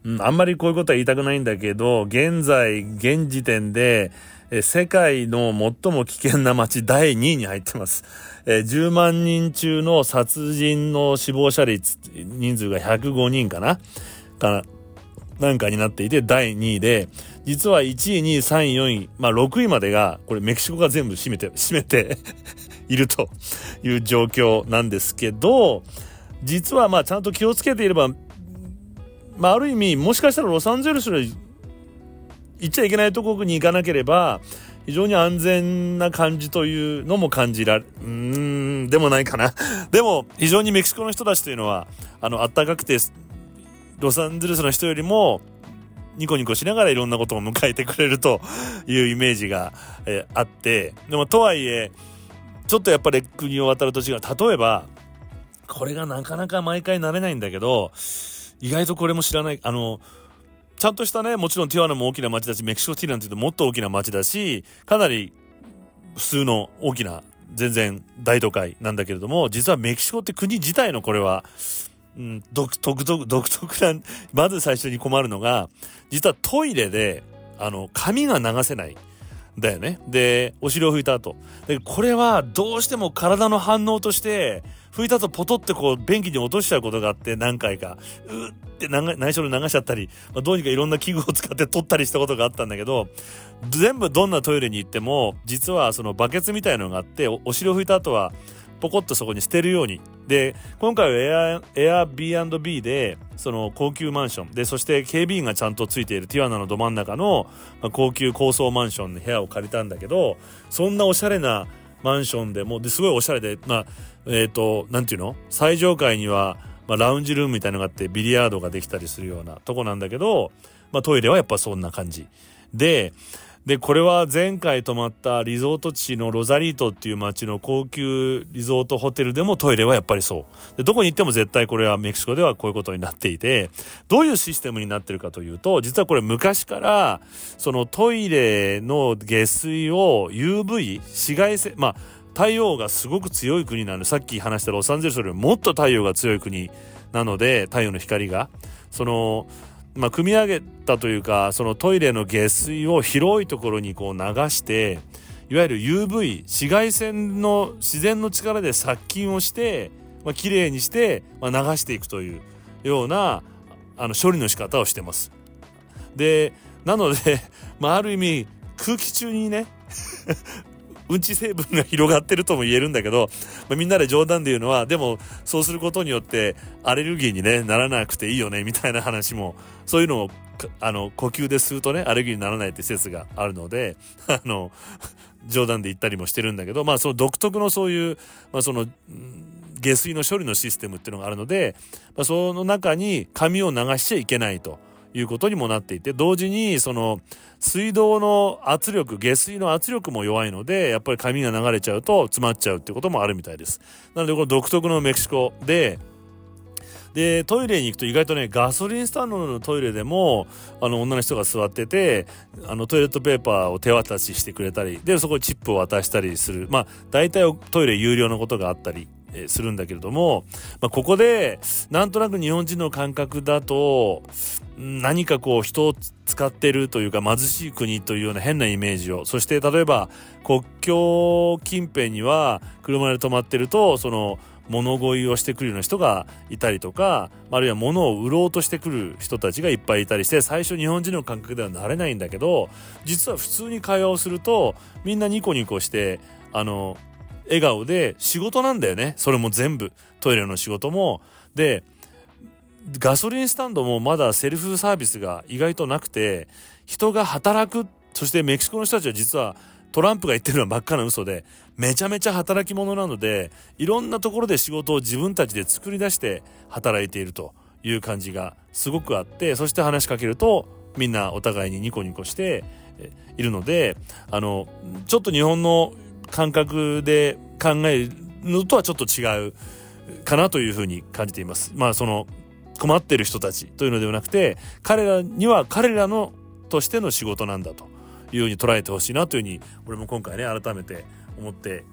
Speaker 1: うん、あんまりこういうことは言いたくないんだけど、現在、現時点で、え世界の最も危険な街第2位に入ってます。え10万人中の殺人の死亡者率、人数が105人かな？かなんかになっていて第2位で、実は1位、2位、3位、4位、まあ6位までが、これメキシコが全部占めて、占めて *laughs* いるという状況なんですけど、実はまあちゃんと気をつけていれば、まあある意味、もしかしたらロサンゼルスより行っちゃいけないところに行かなければ、非常に安全な感じというのも感じられ、うーん、でもないかな。*laughs* でも、非常にメキシコの人たちというのは、あの、あったかくて、ロサンゼルスの人よりも、ニコニコしながらいろんなことを迎えてくれるというイメージが、え、あって、でもとはいえ、ちょっとやっぱり国を渡ると違う。例えば、これがなかなか毎回慣れないんだけど、意外とこれも知らない、あの、ちゃんとしたね、もちろんティワナも大きな街だし、メキシコシティなんて言うともっと大きな街だし、かなり普通の大きな、全然大都会なんだけれども、実はメキシコって国自体のこれは、うん、独特、独特な、まず最初に困るのが、実はトイレで、あの、髪が流せない。だよね。で、お尻を拭いた後。で、これはどうしても体の反応として、拭いた後ポトってこう便器に落としちゃうことがあって何回か、うって内緒で流しちゃったり、まあ、どうにかいろんな器具を使って取ったりしたことがあったんだけど、全部どんなトイレに行っても、実はそのバケツみたいのがあって、お尻を拭いた後は、ポコッとそこに捨てるように。で、今回はエア、エア B&B で、その高級マンション。で、そして警備員がちゃんとついているティワナのど真ん中の、高級高層マンションの部屋を借りたんだけど、そんなおしゃれなマンションでも、ですごいおしゃれで、まあ、えっ、ー、と、なんていうの？最上階には、まあ、ラウンジルームみたいなのがあって、ビリヤードができたりするようなとこなんだけど、まあ、トイレはやっぱそんな感じ。で、で、これは前回泊まったリゾート地のロザリートっていう街の高級リゾートホテルでもトイレはやっぱりそう。で、どこに行っても絶対これはメキシコではこういうことになっていて、どういうシステムになってるかというと、実はこれ昔から、そのトイレの下水を UV、紫外線、まあ、太陽がすごく強い国なので、さっき話したロサンゼルスよりもっと太陽が強い国なので、太陽の光が。その、まあ、組み上げたというかそのトイレの下水を広いところにこう流していわゆる UV 紫外線の自然の力で殺菌をして、まあ、きれいにして、まあ、流していくというようなあの処理の仕方をしてます。でなので、*laughs* まあ、ある意味空気中にねうんち成分が広がってるとも言えるんだけど、まあ、みんなで冗談で言うのは、でもそうすることによってアレルギーに、ね、ならなくていいよねみたいな話も、そういうのをあの呼吸で吸うとね、アレルギーにならないって説があるので、*laughs* あの、冗談で言ったりもしてるんだけど、まあその独特のそういう、まあその、下水の処理のシステムっていうのがあるので、まあ、その中に紙を流しちゃいけないと。いうことにもなっていて、同時にその水道の圧力、下水の圧力も弱いので、やっぱり紙が流れちゃうと詰まっちゃうってこともあるみたいです。なのでこの独特のメキシコで、で、トイレに行くと意外とね、ガソリンスタンドのトイレでも、あの、女の人が座ってて、あの、トイレットペーパーを手渡ししてくれたり、で、そこにチップを渡したりする。まあ、大体トイレ有料のことがあったり、するんだけれども、まあ、ここで、なんとなく日本人の感覚だと、何かこう人を使ってるというか貧しい国というような変なイメージを、そして例えば国境近辺には車で止まってると、その物乞いをしてくるような人がいたりとか、あるいは物を売ろうとしてくる人たちがいっぱいいたりして、最初日本人の感覚ではなれないんだけど、実は普通に会話をすると、みんなニコニコして、あの、笑顔で仕事なんだよね。それも全部。トイレの仕事も。で、ガソリンスタンドもまだセルフサービスが意外となくて、人が働く、そしてメキシコの人たちは実はトランプが言ってるのは真っ赤な嘘で、めちゃめちゃ働き者なので、いろんなところで仕事を自分たちで作り出して働いているという感じがすごくあって、そして話しかけると、みんなお互いにニコニコしているので、あの、ちょっと日本の感覚で考えるのとはちょっと違うかなというふうに感じています。まあその困ってる人たちというのではなくて彼らには彼らのとしての仕事なんだというように捉えてほしいなというふうに俺も今回ね改めて思って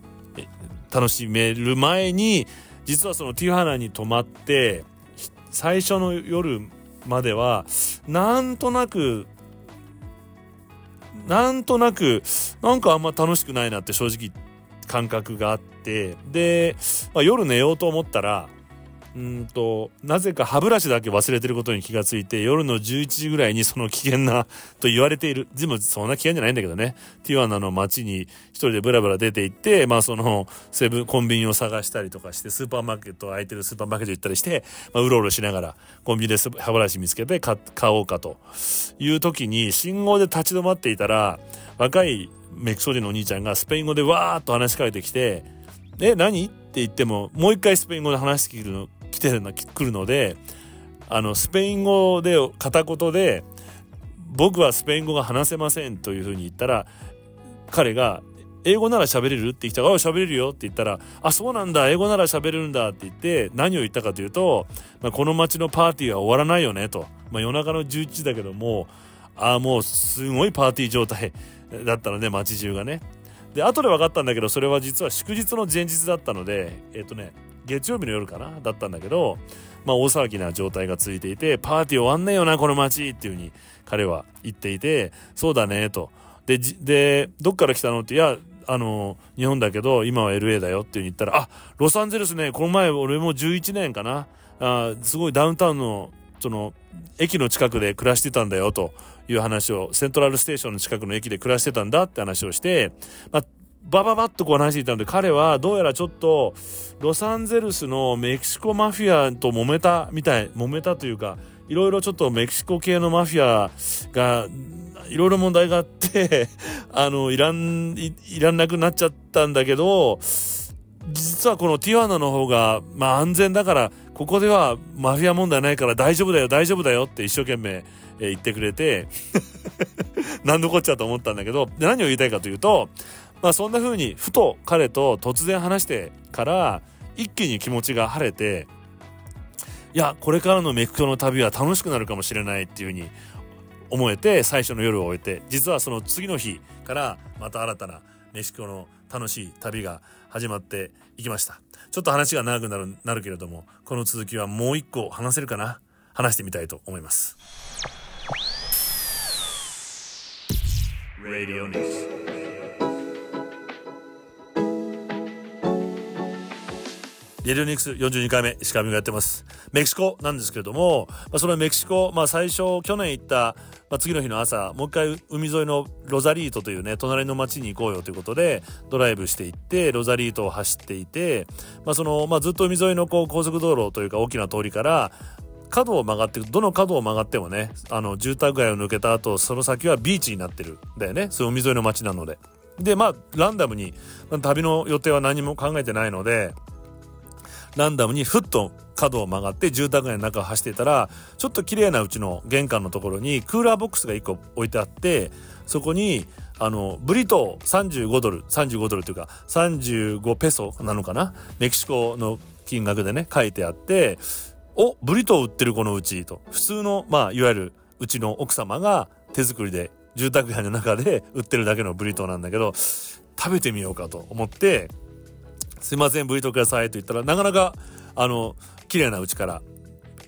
Speaker 1: 楽しめる前に実はそのティファナに泊まって最初の夜まではなんとなくなんとなく、なんかあんま楽しくないなって正直感覚があって、で、まあ、夜寝ようと思ったら、うんと、なぜか歯ブラシだけ忘れてることに気がついて、夜の11時ぐらいにその危険な *laughs* と言われている。でもそんな危険じゃないんだけどね。ティワナの街に一人でブラブラ出て行って、まあそのセブン、コンビニを探したりとかして、スーパーマーケット、空いてるスーパーマーケット行ったりして、まあうろうろしながら、コンビニで歯ブラシ見つけて買おうかという時に、信号で立ち止まっていたら、若いメキソ人のお兄ちゃんがスペイン語でわーっと話しかけてきて、え、何？って言っても、もう一回スペイン語で話してくるの、来てるの、来るので、あの、スペイン語で、片言で、僕はスペイン語が話せませんというふうに言ったら、彼が、英語なら喋れるって言ったら、あ、喋れるよって言ったら、あ、そうなんだ、英語なら喋れるんだって言って、何を言ったかというと、まあ、この街のパーティーは終わらないよねと。まあ、夜中の11時だけども、ああ、もうすごいパーティー状態だったので、街中がね。で、後で分かったんだけど、それは実は祝日の前日だったので、えっ、とね、月曜日の夜かなだったんだけど、まあ大騒ぎな状態が続いていて、パーティー終わんねえよな、この街っていう風に彼は言っていて、そうだね、と。で、で、どっから来たのって、いや、あの、日本だけど、今は LA だよっていう風に言ったら、あ、ロサンゼルスね、この前俺も11年かな。あすごいダウンタウンの、その、駅の近くで暮らしてたんだよという話を、セントラルステーションの近くの駅で暮らしてたんだって話をして、まあ、バババッとこう話していたので、彼はどうやらちょっと、ロサンゼルスのメキシコマフィアと揉めたみたい、揉めたというか、いろいろちょっとメキシコ系のマフィアが、いろいろ問題があって *laughs* あの、いらんい、いらんなくなっちゃったんだけど、実はこのティワナの方が、まあ安全だから、ここではマフィア問題ないから大丈夫だよ、大丈夫だよって一生懸命、言ってくれて *laughs* 何のこっちゃと思ったんだけど何を言いたいかというと、まあ、そんな風にふと彼と突然話してから一気に気持ちが晴れていやこれからのメキシコの旅は楽しくなるかもしれないっていう風に思えて最初の夜を終えて実はその次の日からまた新たなメキシコの楽しい旅が始まっていきました。ちょっと話が長くなるなるけれどもこの続きはもう一個話せるかな？話してみたいと思います。Radio News. レディオニクス42回目石上がやってますメキシコなんですけれども、まあ、そのメキシコ、まあ、最初去年行った、まあ、次の日の朝もう一回海沿いのロザリートというね隣の町に行こうよということでドライブしていってロザリートを走っていて、まあそのまあ、ずっと海沿いのこう高速道路というか大きな通りから角を曲がってどの角を曲がってもねあの住宅街を抜けた後その先はビーチになってるんだよねそういう海沿いの町なので。でまあランダムに旅の予定は何も考えてないのでランダムにふっと角を曲がって住宅街の中を走ってたらちょっと綺麗なうちの玄関のところにクーラーボックスが1個置いてあってそこにあのブリトー35ドル35ドルというか35ペソなのかな？メキシコの金額でね書いてあっておブリトー売ってるこのうちと。普通のまあいわゆるうちの奥様が手作りで住宅街の中で売ってるだけのブリトーなんだけど食べてみようかと思ってすいません、ブリトくださいと言ったら、なかなか、あの、綺麗なうちから、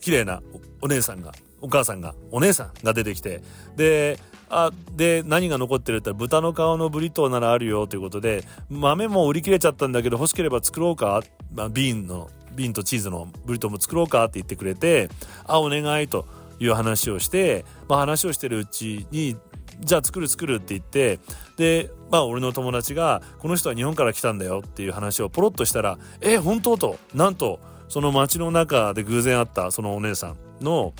Speaker 1: 綺麗なお姉さんが、お母さんが、お姉さんが出てきて、で、あ、で、何が残ってるって言ったら、豚の顔のブリトーならあるよということで、豆も売り切れちゃったんだけど、欲しければ作ろうか、まあ、瓶の、瓶とチーズのブリトーも作ろうかって言ってくれて、あ、お願いという話をして、まあ話をしてるうちに、じゃあ作る作るって言ってでまあ俺の友達がこの人は日本から来たんだよっていう話をポロッとしたら「え本当?」となんとその街の中で偶然会ったそのお姉さんの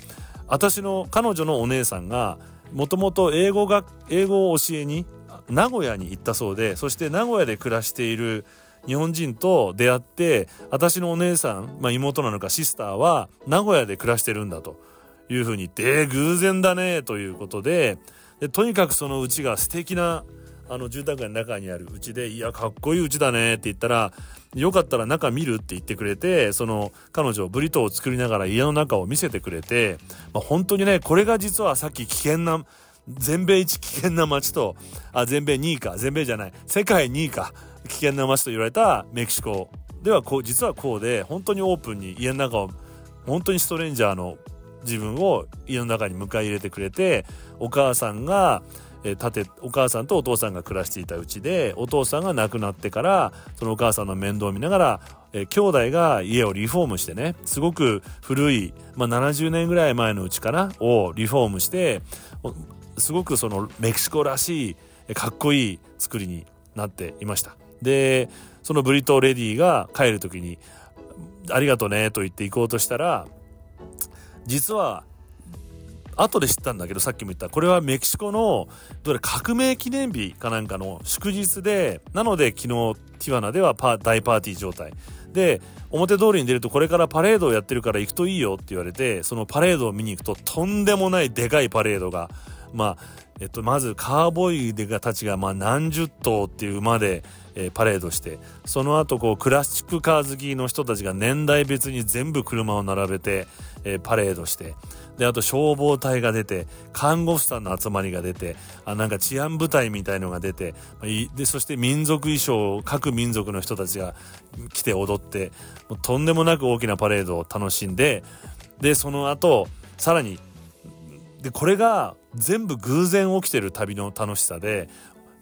Speaker 1: 私の彼女のお姉さんがもともと英語が英語を教えに名古屋に行ったそうでそして名古屋で暮らしている日本人と出会って私のお姉さん、まあ、妹なのかシスターは名古屋で暮らしてるんだというふうに言って「えー、偶然だね」ということででとにかくその家が素敵なあの住宅街の中にある家で「いやかっこいい家だね」って言ったら「よかったら中見る?」って言ってくれてその彼女ブリトーを作りながら家の中を見せてくれて、まあ、本当にねこれが実はさっき危険な全米一危険な街とあ全米2位か全米じゃない世界2位か危険な街と言われたメキシコではこう実はこうで本当にオープンに家の中を本当にストレンジャーの自分を家の中に迎え入れてくれてお母さんが建てお母さんとお父さんが暮らしていたうちでお父さんが亡くなってからそのお母さんの面倒を見ながら、え兄弟が家をリフォームしてねすごく古い、まあ、70年ぐらい前のうちかなをリフォームしてすごくそのメキシコらしいかっこいい作りになっていました。でそのブリトーレディが帰る時に「ありがとね」と言って行こうとしたら実は後で知ったんだけどさっきも言ったこれはメキシコのどれ革命記念日かなんかの祝日でなので昨日ティワナではパ大パーティー状態で表通りに出るとこれからパレードをやってるから行くといいよって言われてそのパレードを見に行くととんでもないでかいパレードがまあえっとまずカーボーイがたちがまあ何十頭っていう馬でえー、パレードしてその後こうクラシックカー好きの人たちが年代別に全部車を並べて、えー、パレードして。であと消防隊が出て看護婦さんの集まりが出てあなんか治安部隊みたいのが出てでそして民族衣装各民族の人たちが来て踊ってもうとんでもなく大きなパレードを楽しんででその後さらにでこれが全部偶然起きてる旅の楽しさで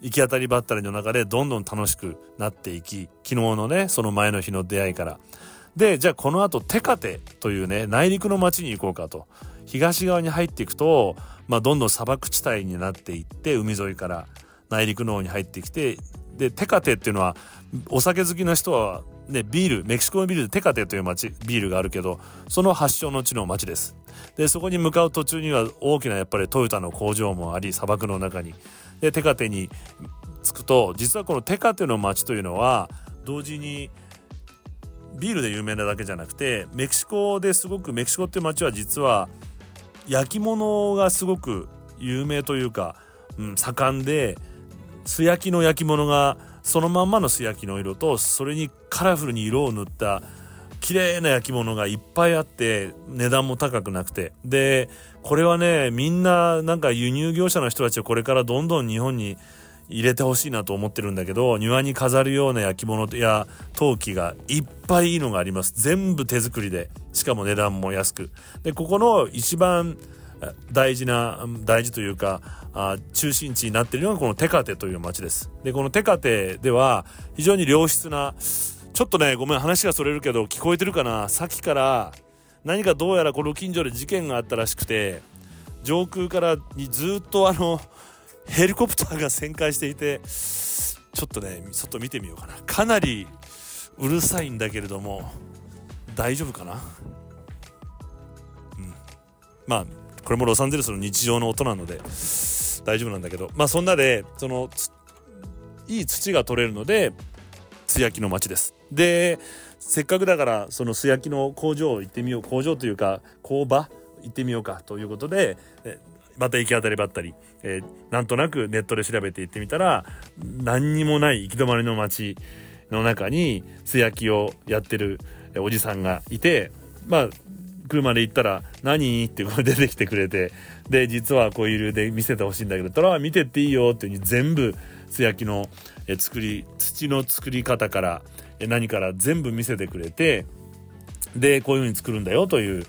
Speaker 1: 行き当たりばったりの中でどんどん楽しくなっていき昨日のねその前の日の出会いから。でじゃあこのあとテカテというね内陸の町に行こうかと。東側に入っていくと、まあ、どんどん砂漠地帯になっていって海沿いから内陸の方に入ってきてでテカテっていうのはお酒好きな人はねビールメキシコのビールでテカテという町ビールがあるけどその発祥の地の町です。でそこに向かう途中には大きなやっぱりトヨタの工場もあり砂漠の中に。でテカテに着くと実はこのテカテの町というのは同時にビールで有名なだけじゃなくてメキシコですごくメキシコっていう町は実は焼き物がすごく有名というか、うん、盛んで素焼きの焼き物がそのまんまの素焼きの色とそれにカラフルに色を塗った綺麗な焼き物がいっぱいあって値段も高くなくて。でこれはねみんななんか輸入業者の人たちをこれからどんどん日本に入れてほしいなと思ってるんだけど庭に飾るような焼き物や陶器がいっぱいいいのがあります。全部手作りで。しかも値段も安く。でここの一番大事な大事というかあ中心地になっているのがこのテカテという町です。でこのテカテでは非常に良質なちょっとねごめん話がそれるけど聞こえてるかな？さっきから何かどうやらこの近所で事件があったらしくて上空からにずっとあのヘリコプターが旋回していてちょっとね外見てみようかな。かなりうるさいんだけれども大丈夫かな？うん。まあこれもロサンゼルスの日常の音なので大丈夫なんだけど。まあそんなでそのいい土が取れるので素焼きの町です。でせっかくだからその素焼きの工場行ってみよう。工場というか工場行ってみようかということでまた行き当たりばったり、えー、なんとなくネットで調べて行ってみたら何にもない行き止まりの街の中に素焼きをやってるおじさんがいてまあ車で行ったら「何?」ってこう出てきてくれてで実はこういう理由で見せてほしいんだけど「たら見てっていいよ」っていううに全部素焼きの作り土の作り方から何から全部見せてくれてでこういうふうに作るんだよという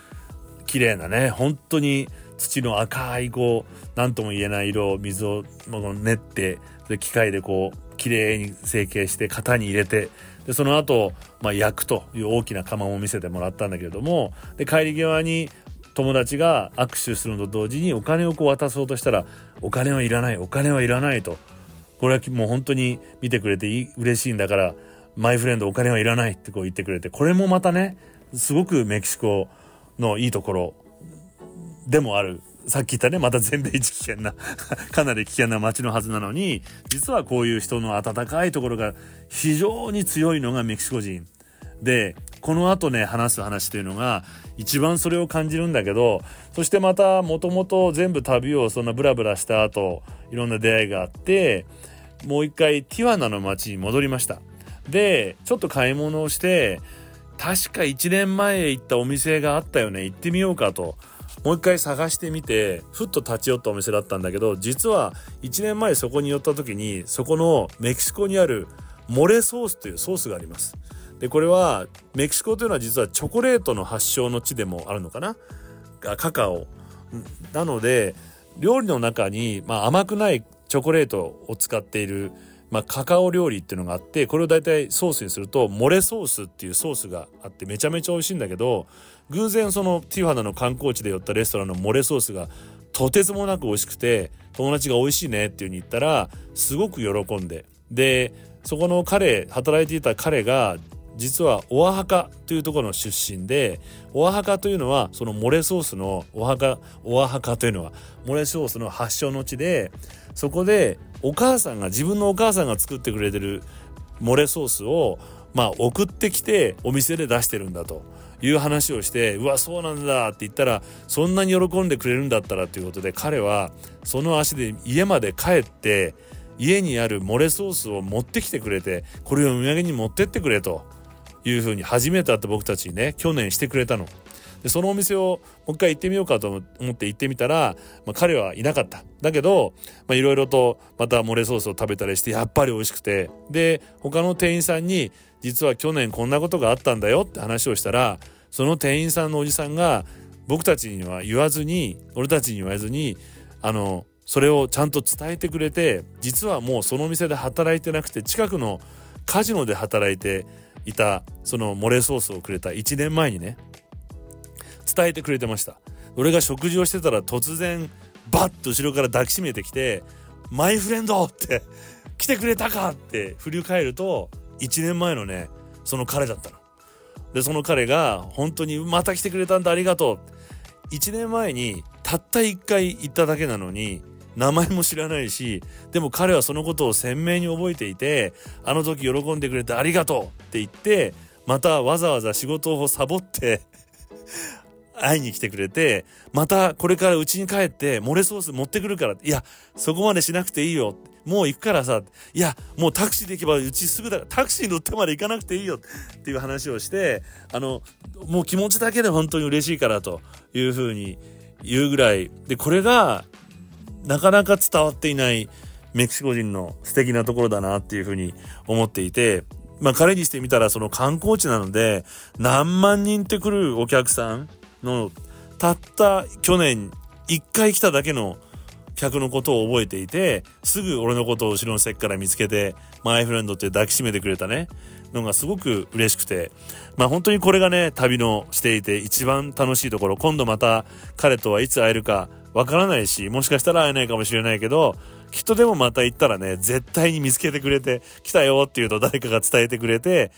Speaker 1: 綺麗なね本当に土の赤いこう何とも言えない色を水を練ってで機械でこう綺麗に成形して型に入れてでその後、まあ、焼くという大きな窯も見せてもらったんだけれどもで帰り際に友達が握手するのと同時にお金をこう渡そうとしたらお金はいらないお金はいらないと。これはもう本当に見てくれていい嬉しいんだからマイフレンドお金はいらないってこう言ってくれてこれもまたねすごくメキシコのいいところでもある。さっき言ったねまた全米一危険な *laughs* かなり危険な街のはずなのに実はこういう人の温かいところが非常に強いのがメキシコ人。でこの後ね話す話というのが一番それを感じるんだけどそしてまたもともと全部旅をそんなブラブラした後いろんな出会いがあってもう一回ティワナの街に戻りました。でちょっと買い物をして確か1年前行ったお店があったよね。行ってみようかと。もう一回探してみてふっと立ち寄ったお店だったんだけど実は1年前そこに寄った時にそこのメキシコにあるモレソースというソースがあります。でこれはメキシコというのは実はチョコレートの発祥の地でもあるのかな？カカオ。なので料理の中に、まあ、甘くないチョコレートを使っているまあ、カカオ料理っていうのがあってこれを大体ソースにするとモレソースっていうソースがあってめちゃめちゃ美味しいんだけど偶然そのティファナの観光地で寄ったレストランのモレソースがとてつもなく美味しくて友達が美味しいねっていう風に言ったらすごく喜んででそこの彼働いていた彼が実はオアハカというところの出身でオアハカというのはそのモレソースのオアハカオアハカというのはモレソースの発祥の地でそこでお母さんが自分のお母さんが作ってくれてるモレソースをまあ送ってきてお店で出してるんだという話をしてうわそうなんだって言ったらそんなに喜んでくれるんだったらということで彼はその足で家まで帰って家にあるモレソースを持ってきてくれてこれをお土産に持ってってくれというふうに初めて会った僕たちにね去年してくれたの。でそのお店をもう一回行ってみようかと思って行ってみたら、まあ、彼はいなかった。だけどいろいろとまたモレソースを食べたりしてやっぱり美味しくて。で他の店員さんに実は去年こんなことがあったんだよって話をしたらその店員さんのおじさんが僕たちには言わずに俺たちに言わずにあのそれをちゃんと伝えてくれて実はもうその店で働いてなくて近くのカジノで働いていたそのモレソースをくれた1年前にね伝えてくれてました俺が食事をしてたら突然バッと後ろから抱きしめてきて「マイフレンド!」って「来てくれたか!」って振り返ると1年前のねその彼だったの。でその彼が本当に「また来てくれたんだありがとう」1年前にたった1回行っただけなのに名前も知らないしでも彼はそのことを鮮明に覚えていてあの時喜んでくれてありがとうって言ってまたわざわざ仕事をサボって会いに来てくれて、またこれから家に帰ってモレソース持ってくるから、いや、そこまでしなくていいよ。もう行くからさ、いや、もうタクシーで行けばうちすぐだから、タクシー乗ってまで行かなくていいよ。っていう話をして、あの、もう気持ちだけで本当に嬉しいからというふうに言うぐらい、で、これがなかなか伝わっていないメキシコ人の素敵なところだなっていうふうに思っていて、まあ彼にしてみたらその観光地なので何万人って来るお客さんのたった去年1回来ただけの客のことを覚えていて、すぐ俺のことを後ろの席から見つけて、マイフレンドって抱きしめてくれたね、のがすごく嬉しくて、まあ本当にこれがね、旅のしていて一番楽しいところ、今度また彼とはいつ会えるかわからないし、もしかしたら会えないかもしれないけど、きっとでもまた行ったらね、絶対に見つけてくれて、来たよっていうと誰かが伝えてくれて、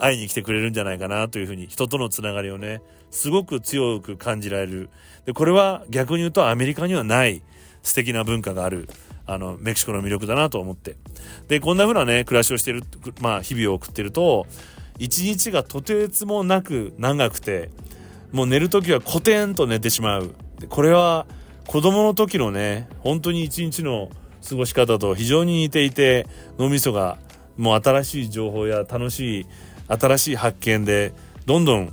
Speaker 1: 会いに来てくれるんじゃないかなというふうに、人とのつながりをね、すごく強く感じられる。で、これは逆に言うとアメリカにはない素敵な文化がある。あの、メキシコの魅力だなと思って。で、こんな風なね、暮らしをしてる、まあ、日々を送ってると、一日がとてつもなく長くて、もう寝る時はコテンと寝てしまう。これは、子供の時のね、本当に一日の過ごし方と非常に似ていて、脳みそがもう新しい情報や楽しい、新しい発見で、どんどん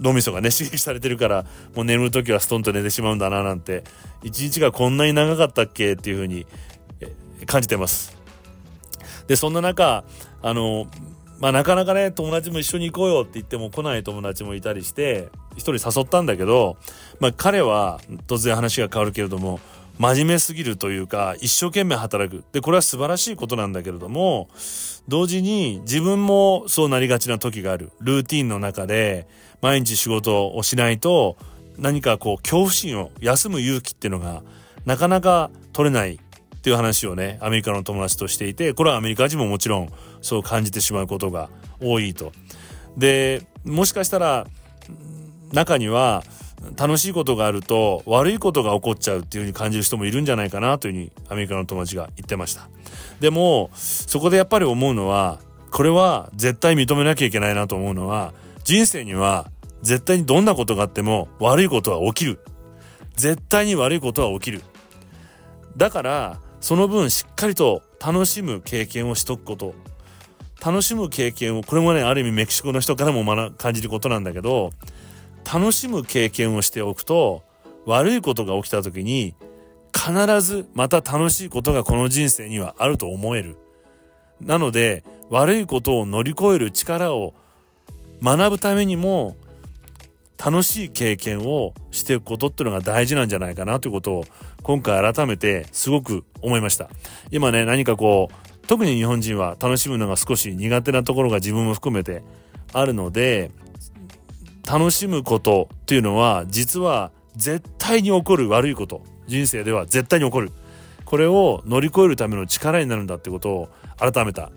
Speaker 1: 脳みそがね、刺激されてるから、もう眠る時はストンと寝てしまうんだななんて、一日がこんなに長かったっけ？っていう風に感じてます。で、そんな中、あの、まあ、なかなかね、友達も一緒に行こうよって言っても来ない友達もいたりして、一人誘ったんだけど、まあ、彼は、突然話が変わるけれども、真面目すぎるというか、一生懸命働く。で、これは素晴らしいことなんだけれども、同時に自分もそうなりがちな時がある。ルーティンの中で、毎日仕事をしないと、何かこう、恐怖心を休む勇気っていうのが、なかなか取れないっていう話をね、アメリカの友達としていて、これはアメリカ人ももちろんそう感じてしまうことが多いと。で、もしかしたら、中には、楽しいことがあると悪いことが起こっちゃうっていうふうに感じる人もいるんじゃないかなというふうにアメリカの友達が言ってました。でも、そこでやっぱり思うのは、これは絶対認めなきゃいけないなと思うのは、人生には絶対にどんなことがあっても悪いことは起きる。絶対に悪いことは起きる。だから、その分しっかりと楽しむ経験をしとくこと。楽しむ経験を、これもね、ある意味メキシコの人からも感じることなんだけど、楽しむ経験をしておくと、悪いことが起きた時に、必ずまた楽しいことがこの人生にはあると思える。なので、悪いことを乗り越える力を学ぶためにも、楽しい経験をしていくことっていうのが大事なんじゃないかなということを今回改めてすごく思いました。今ね、何かこう、特に日本人は楽しむのが少し苦手なところが自分も含めてあるので、楽しむことっていうのは実は絶対に起こる悪いこと。人生では絶対に起こる。これを乗り越えるための力になるんだってことを改めた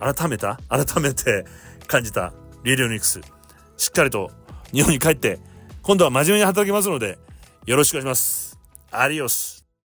Speaker 1: 改めた？改めて *laughs* 感じた。リリオニクス。しっかりと日本に帰って今度は真面目に働きますのでよろしくお願いします。アディオス。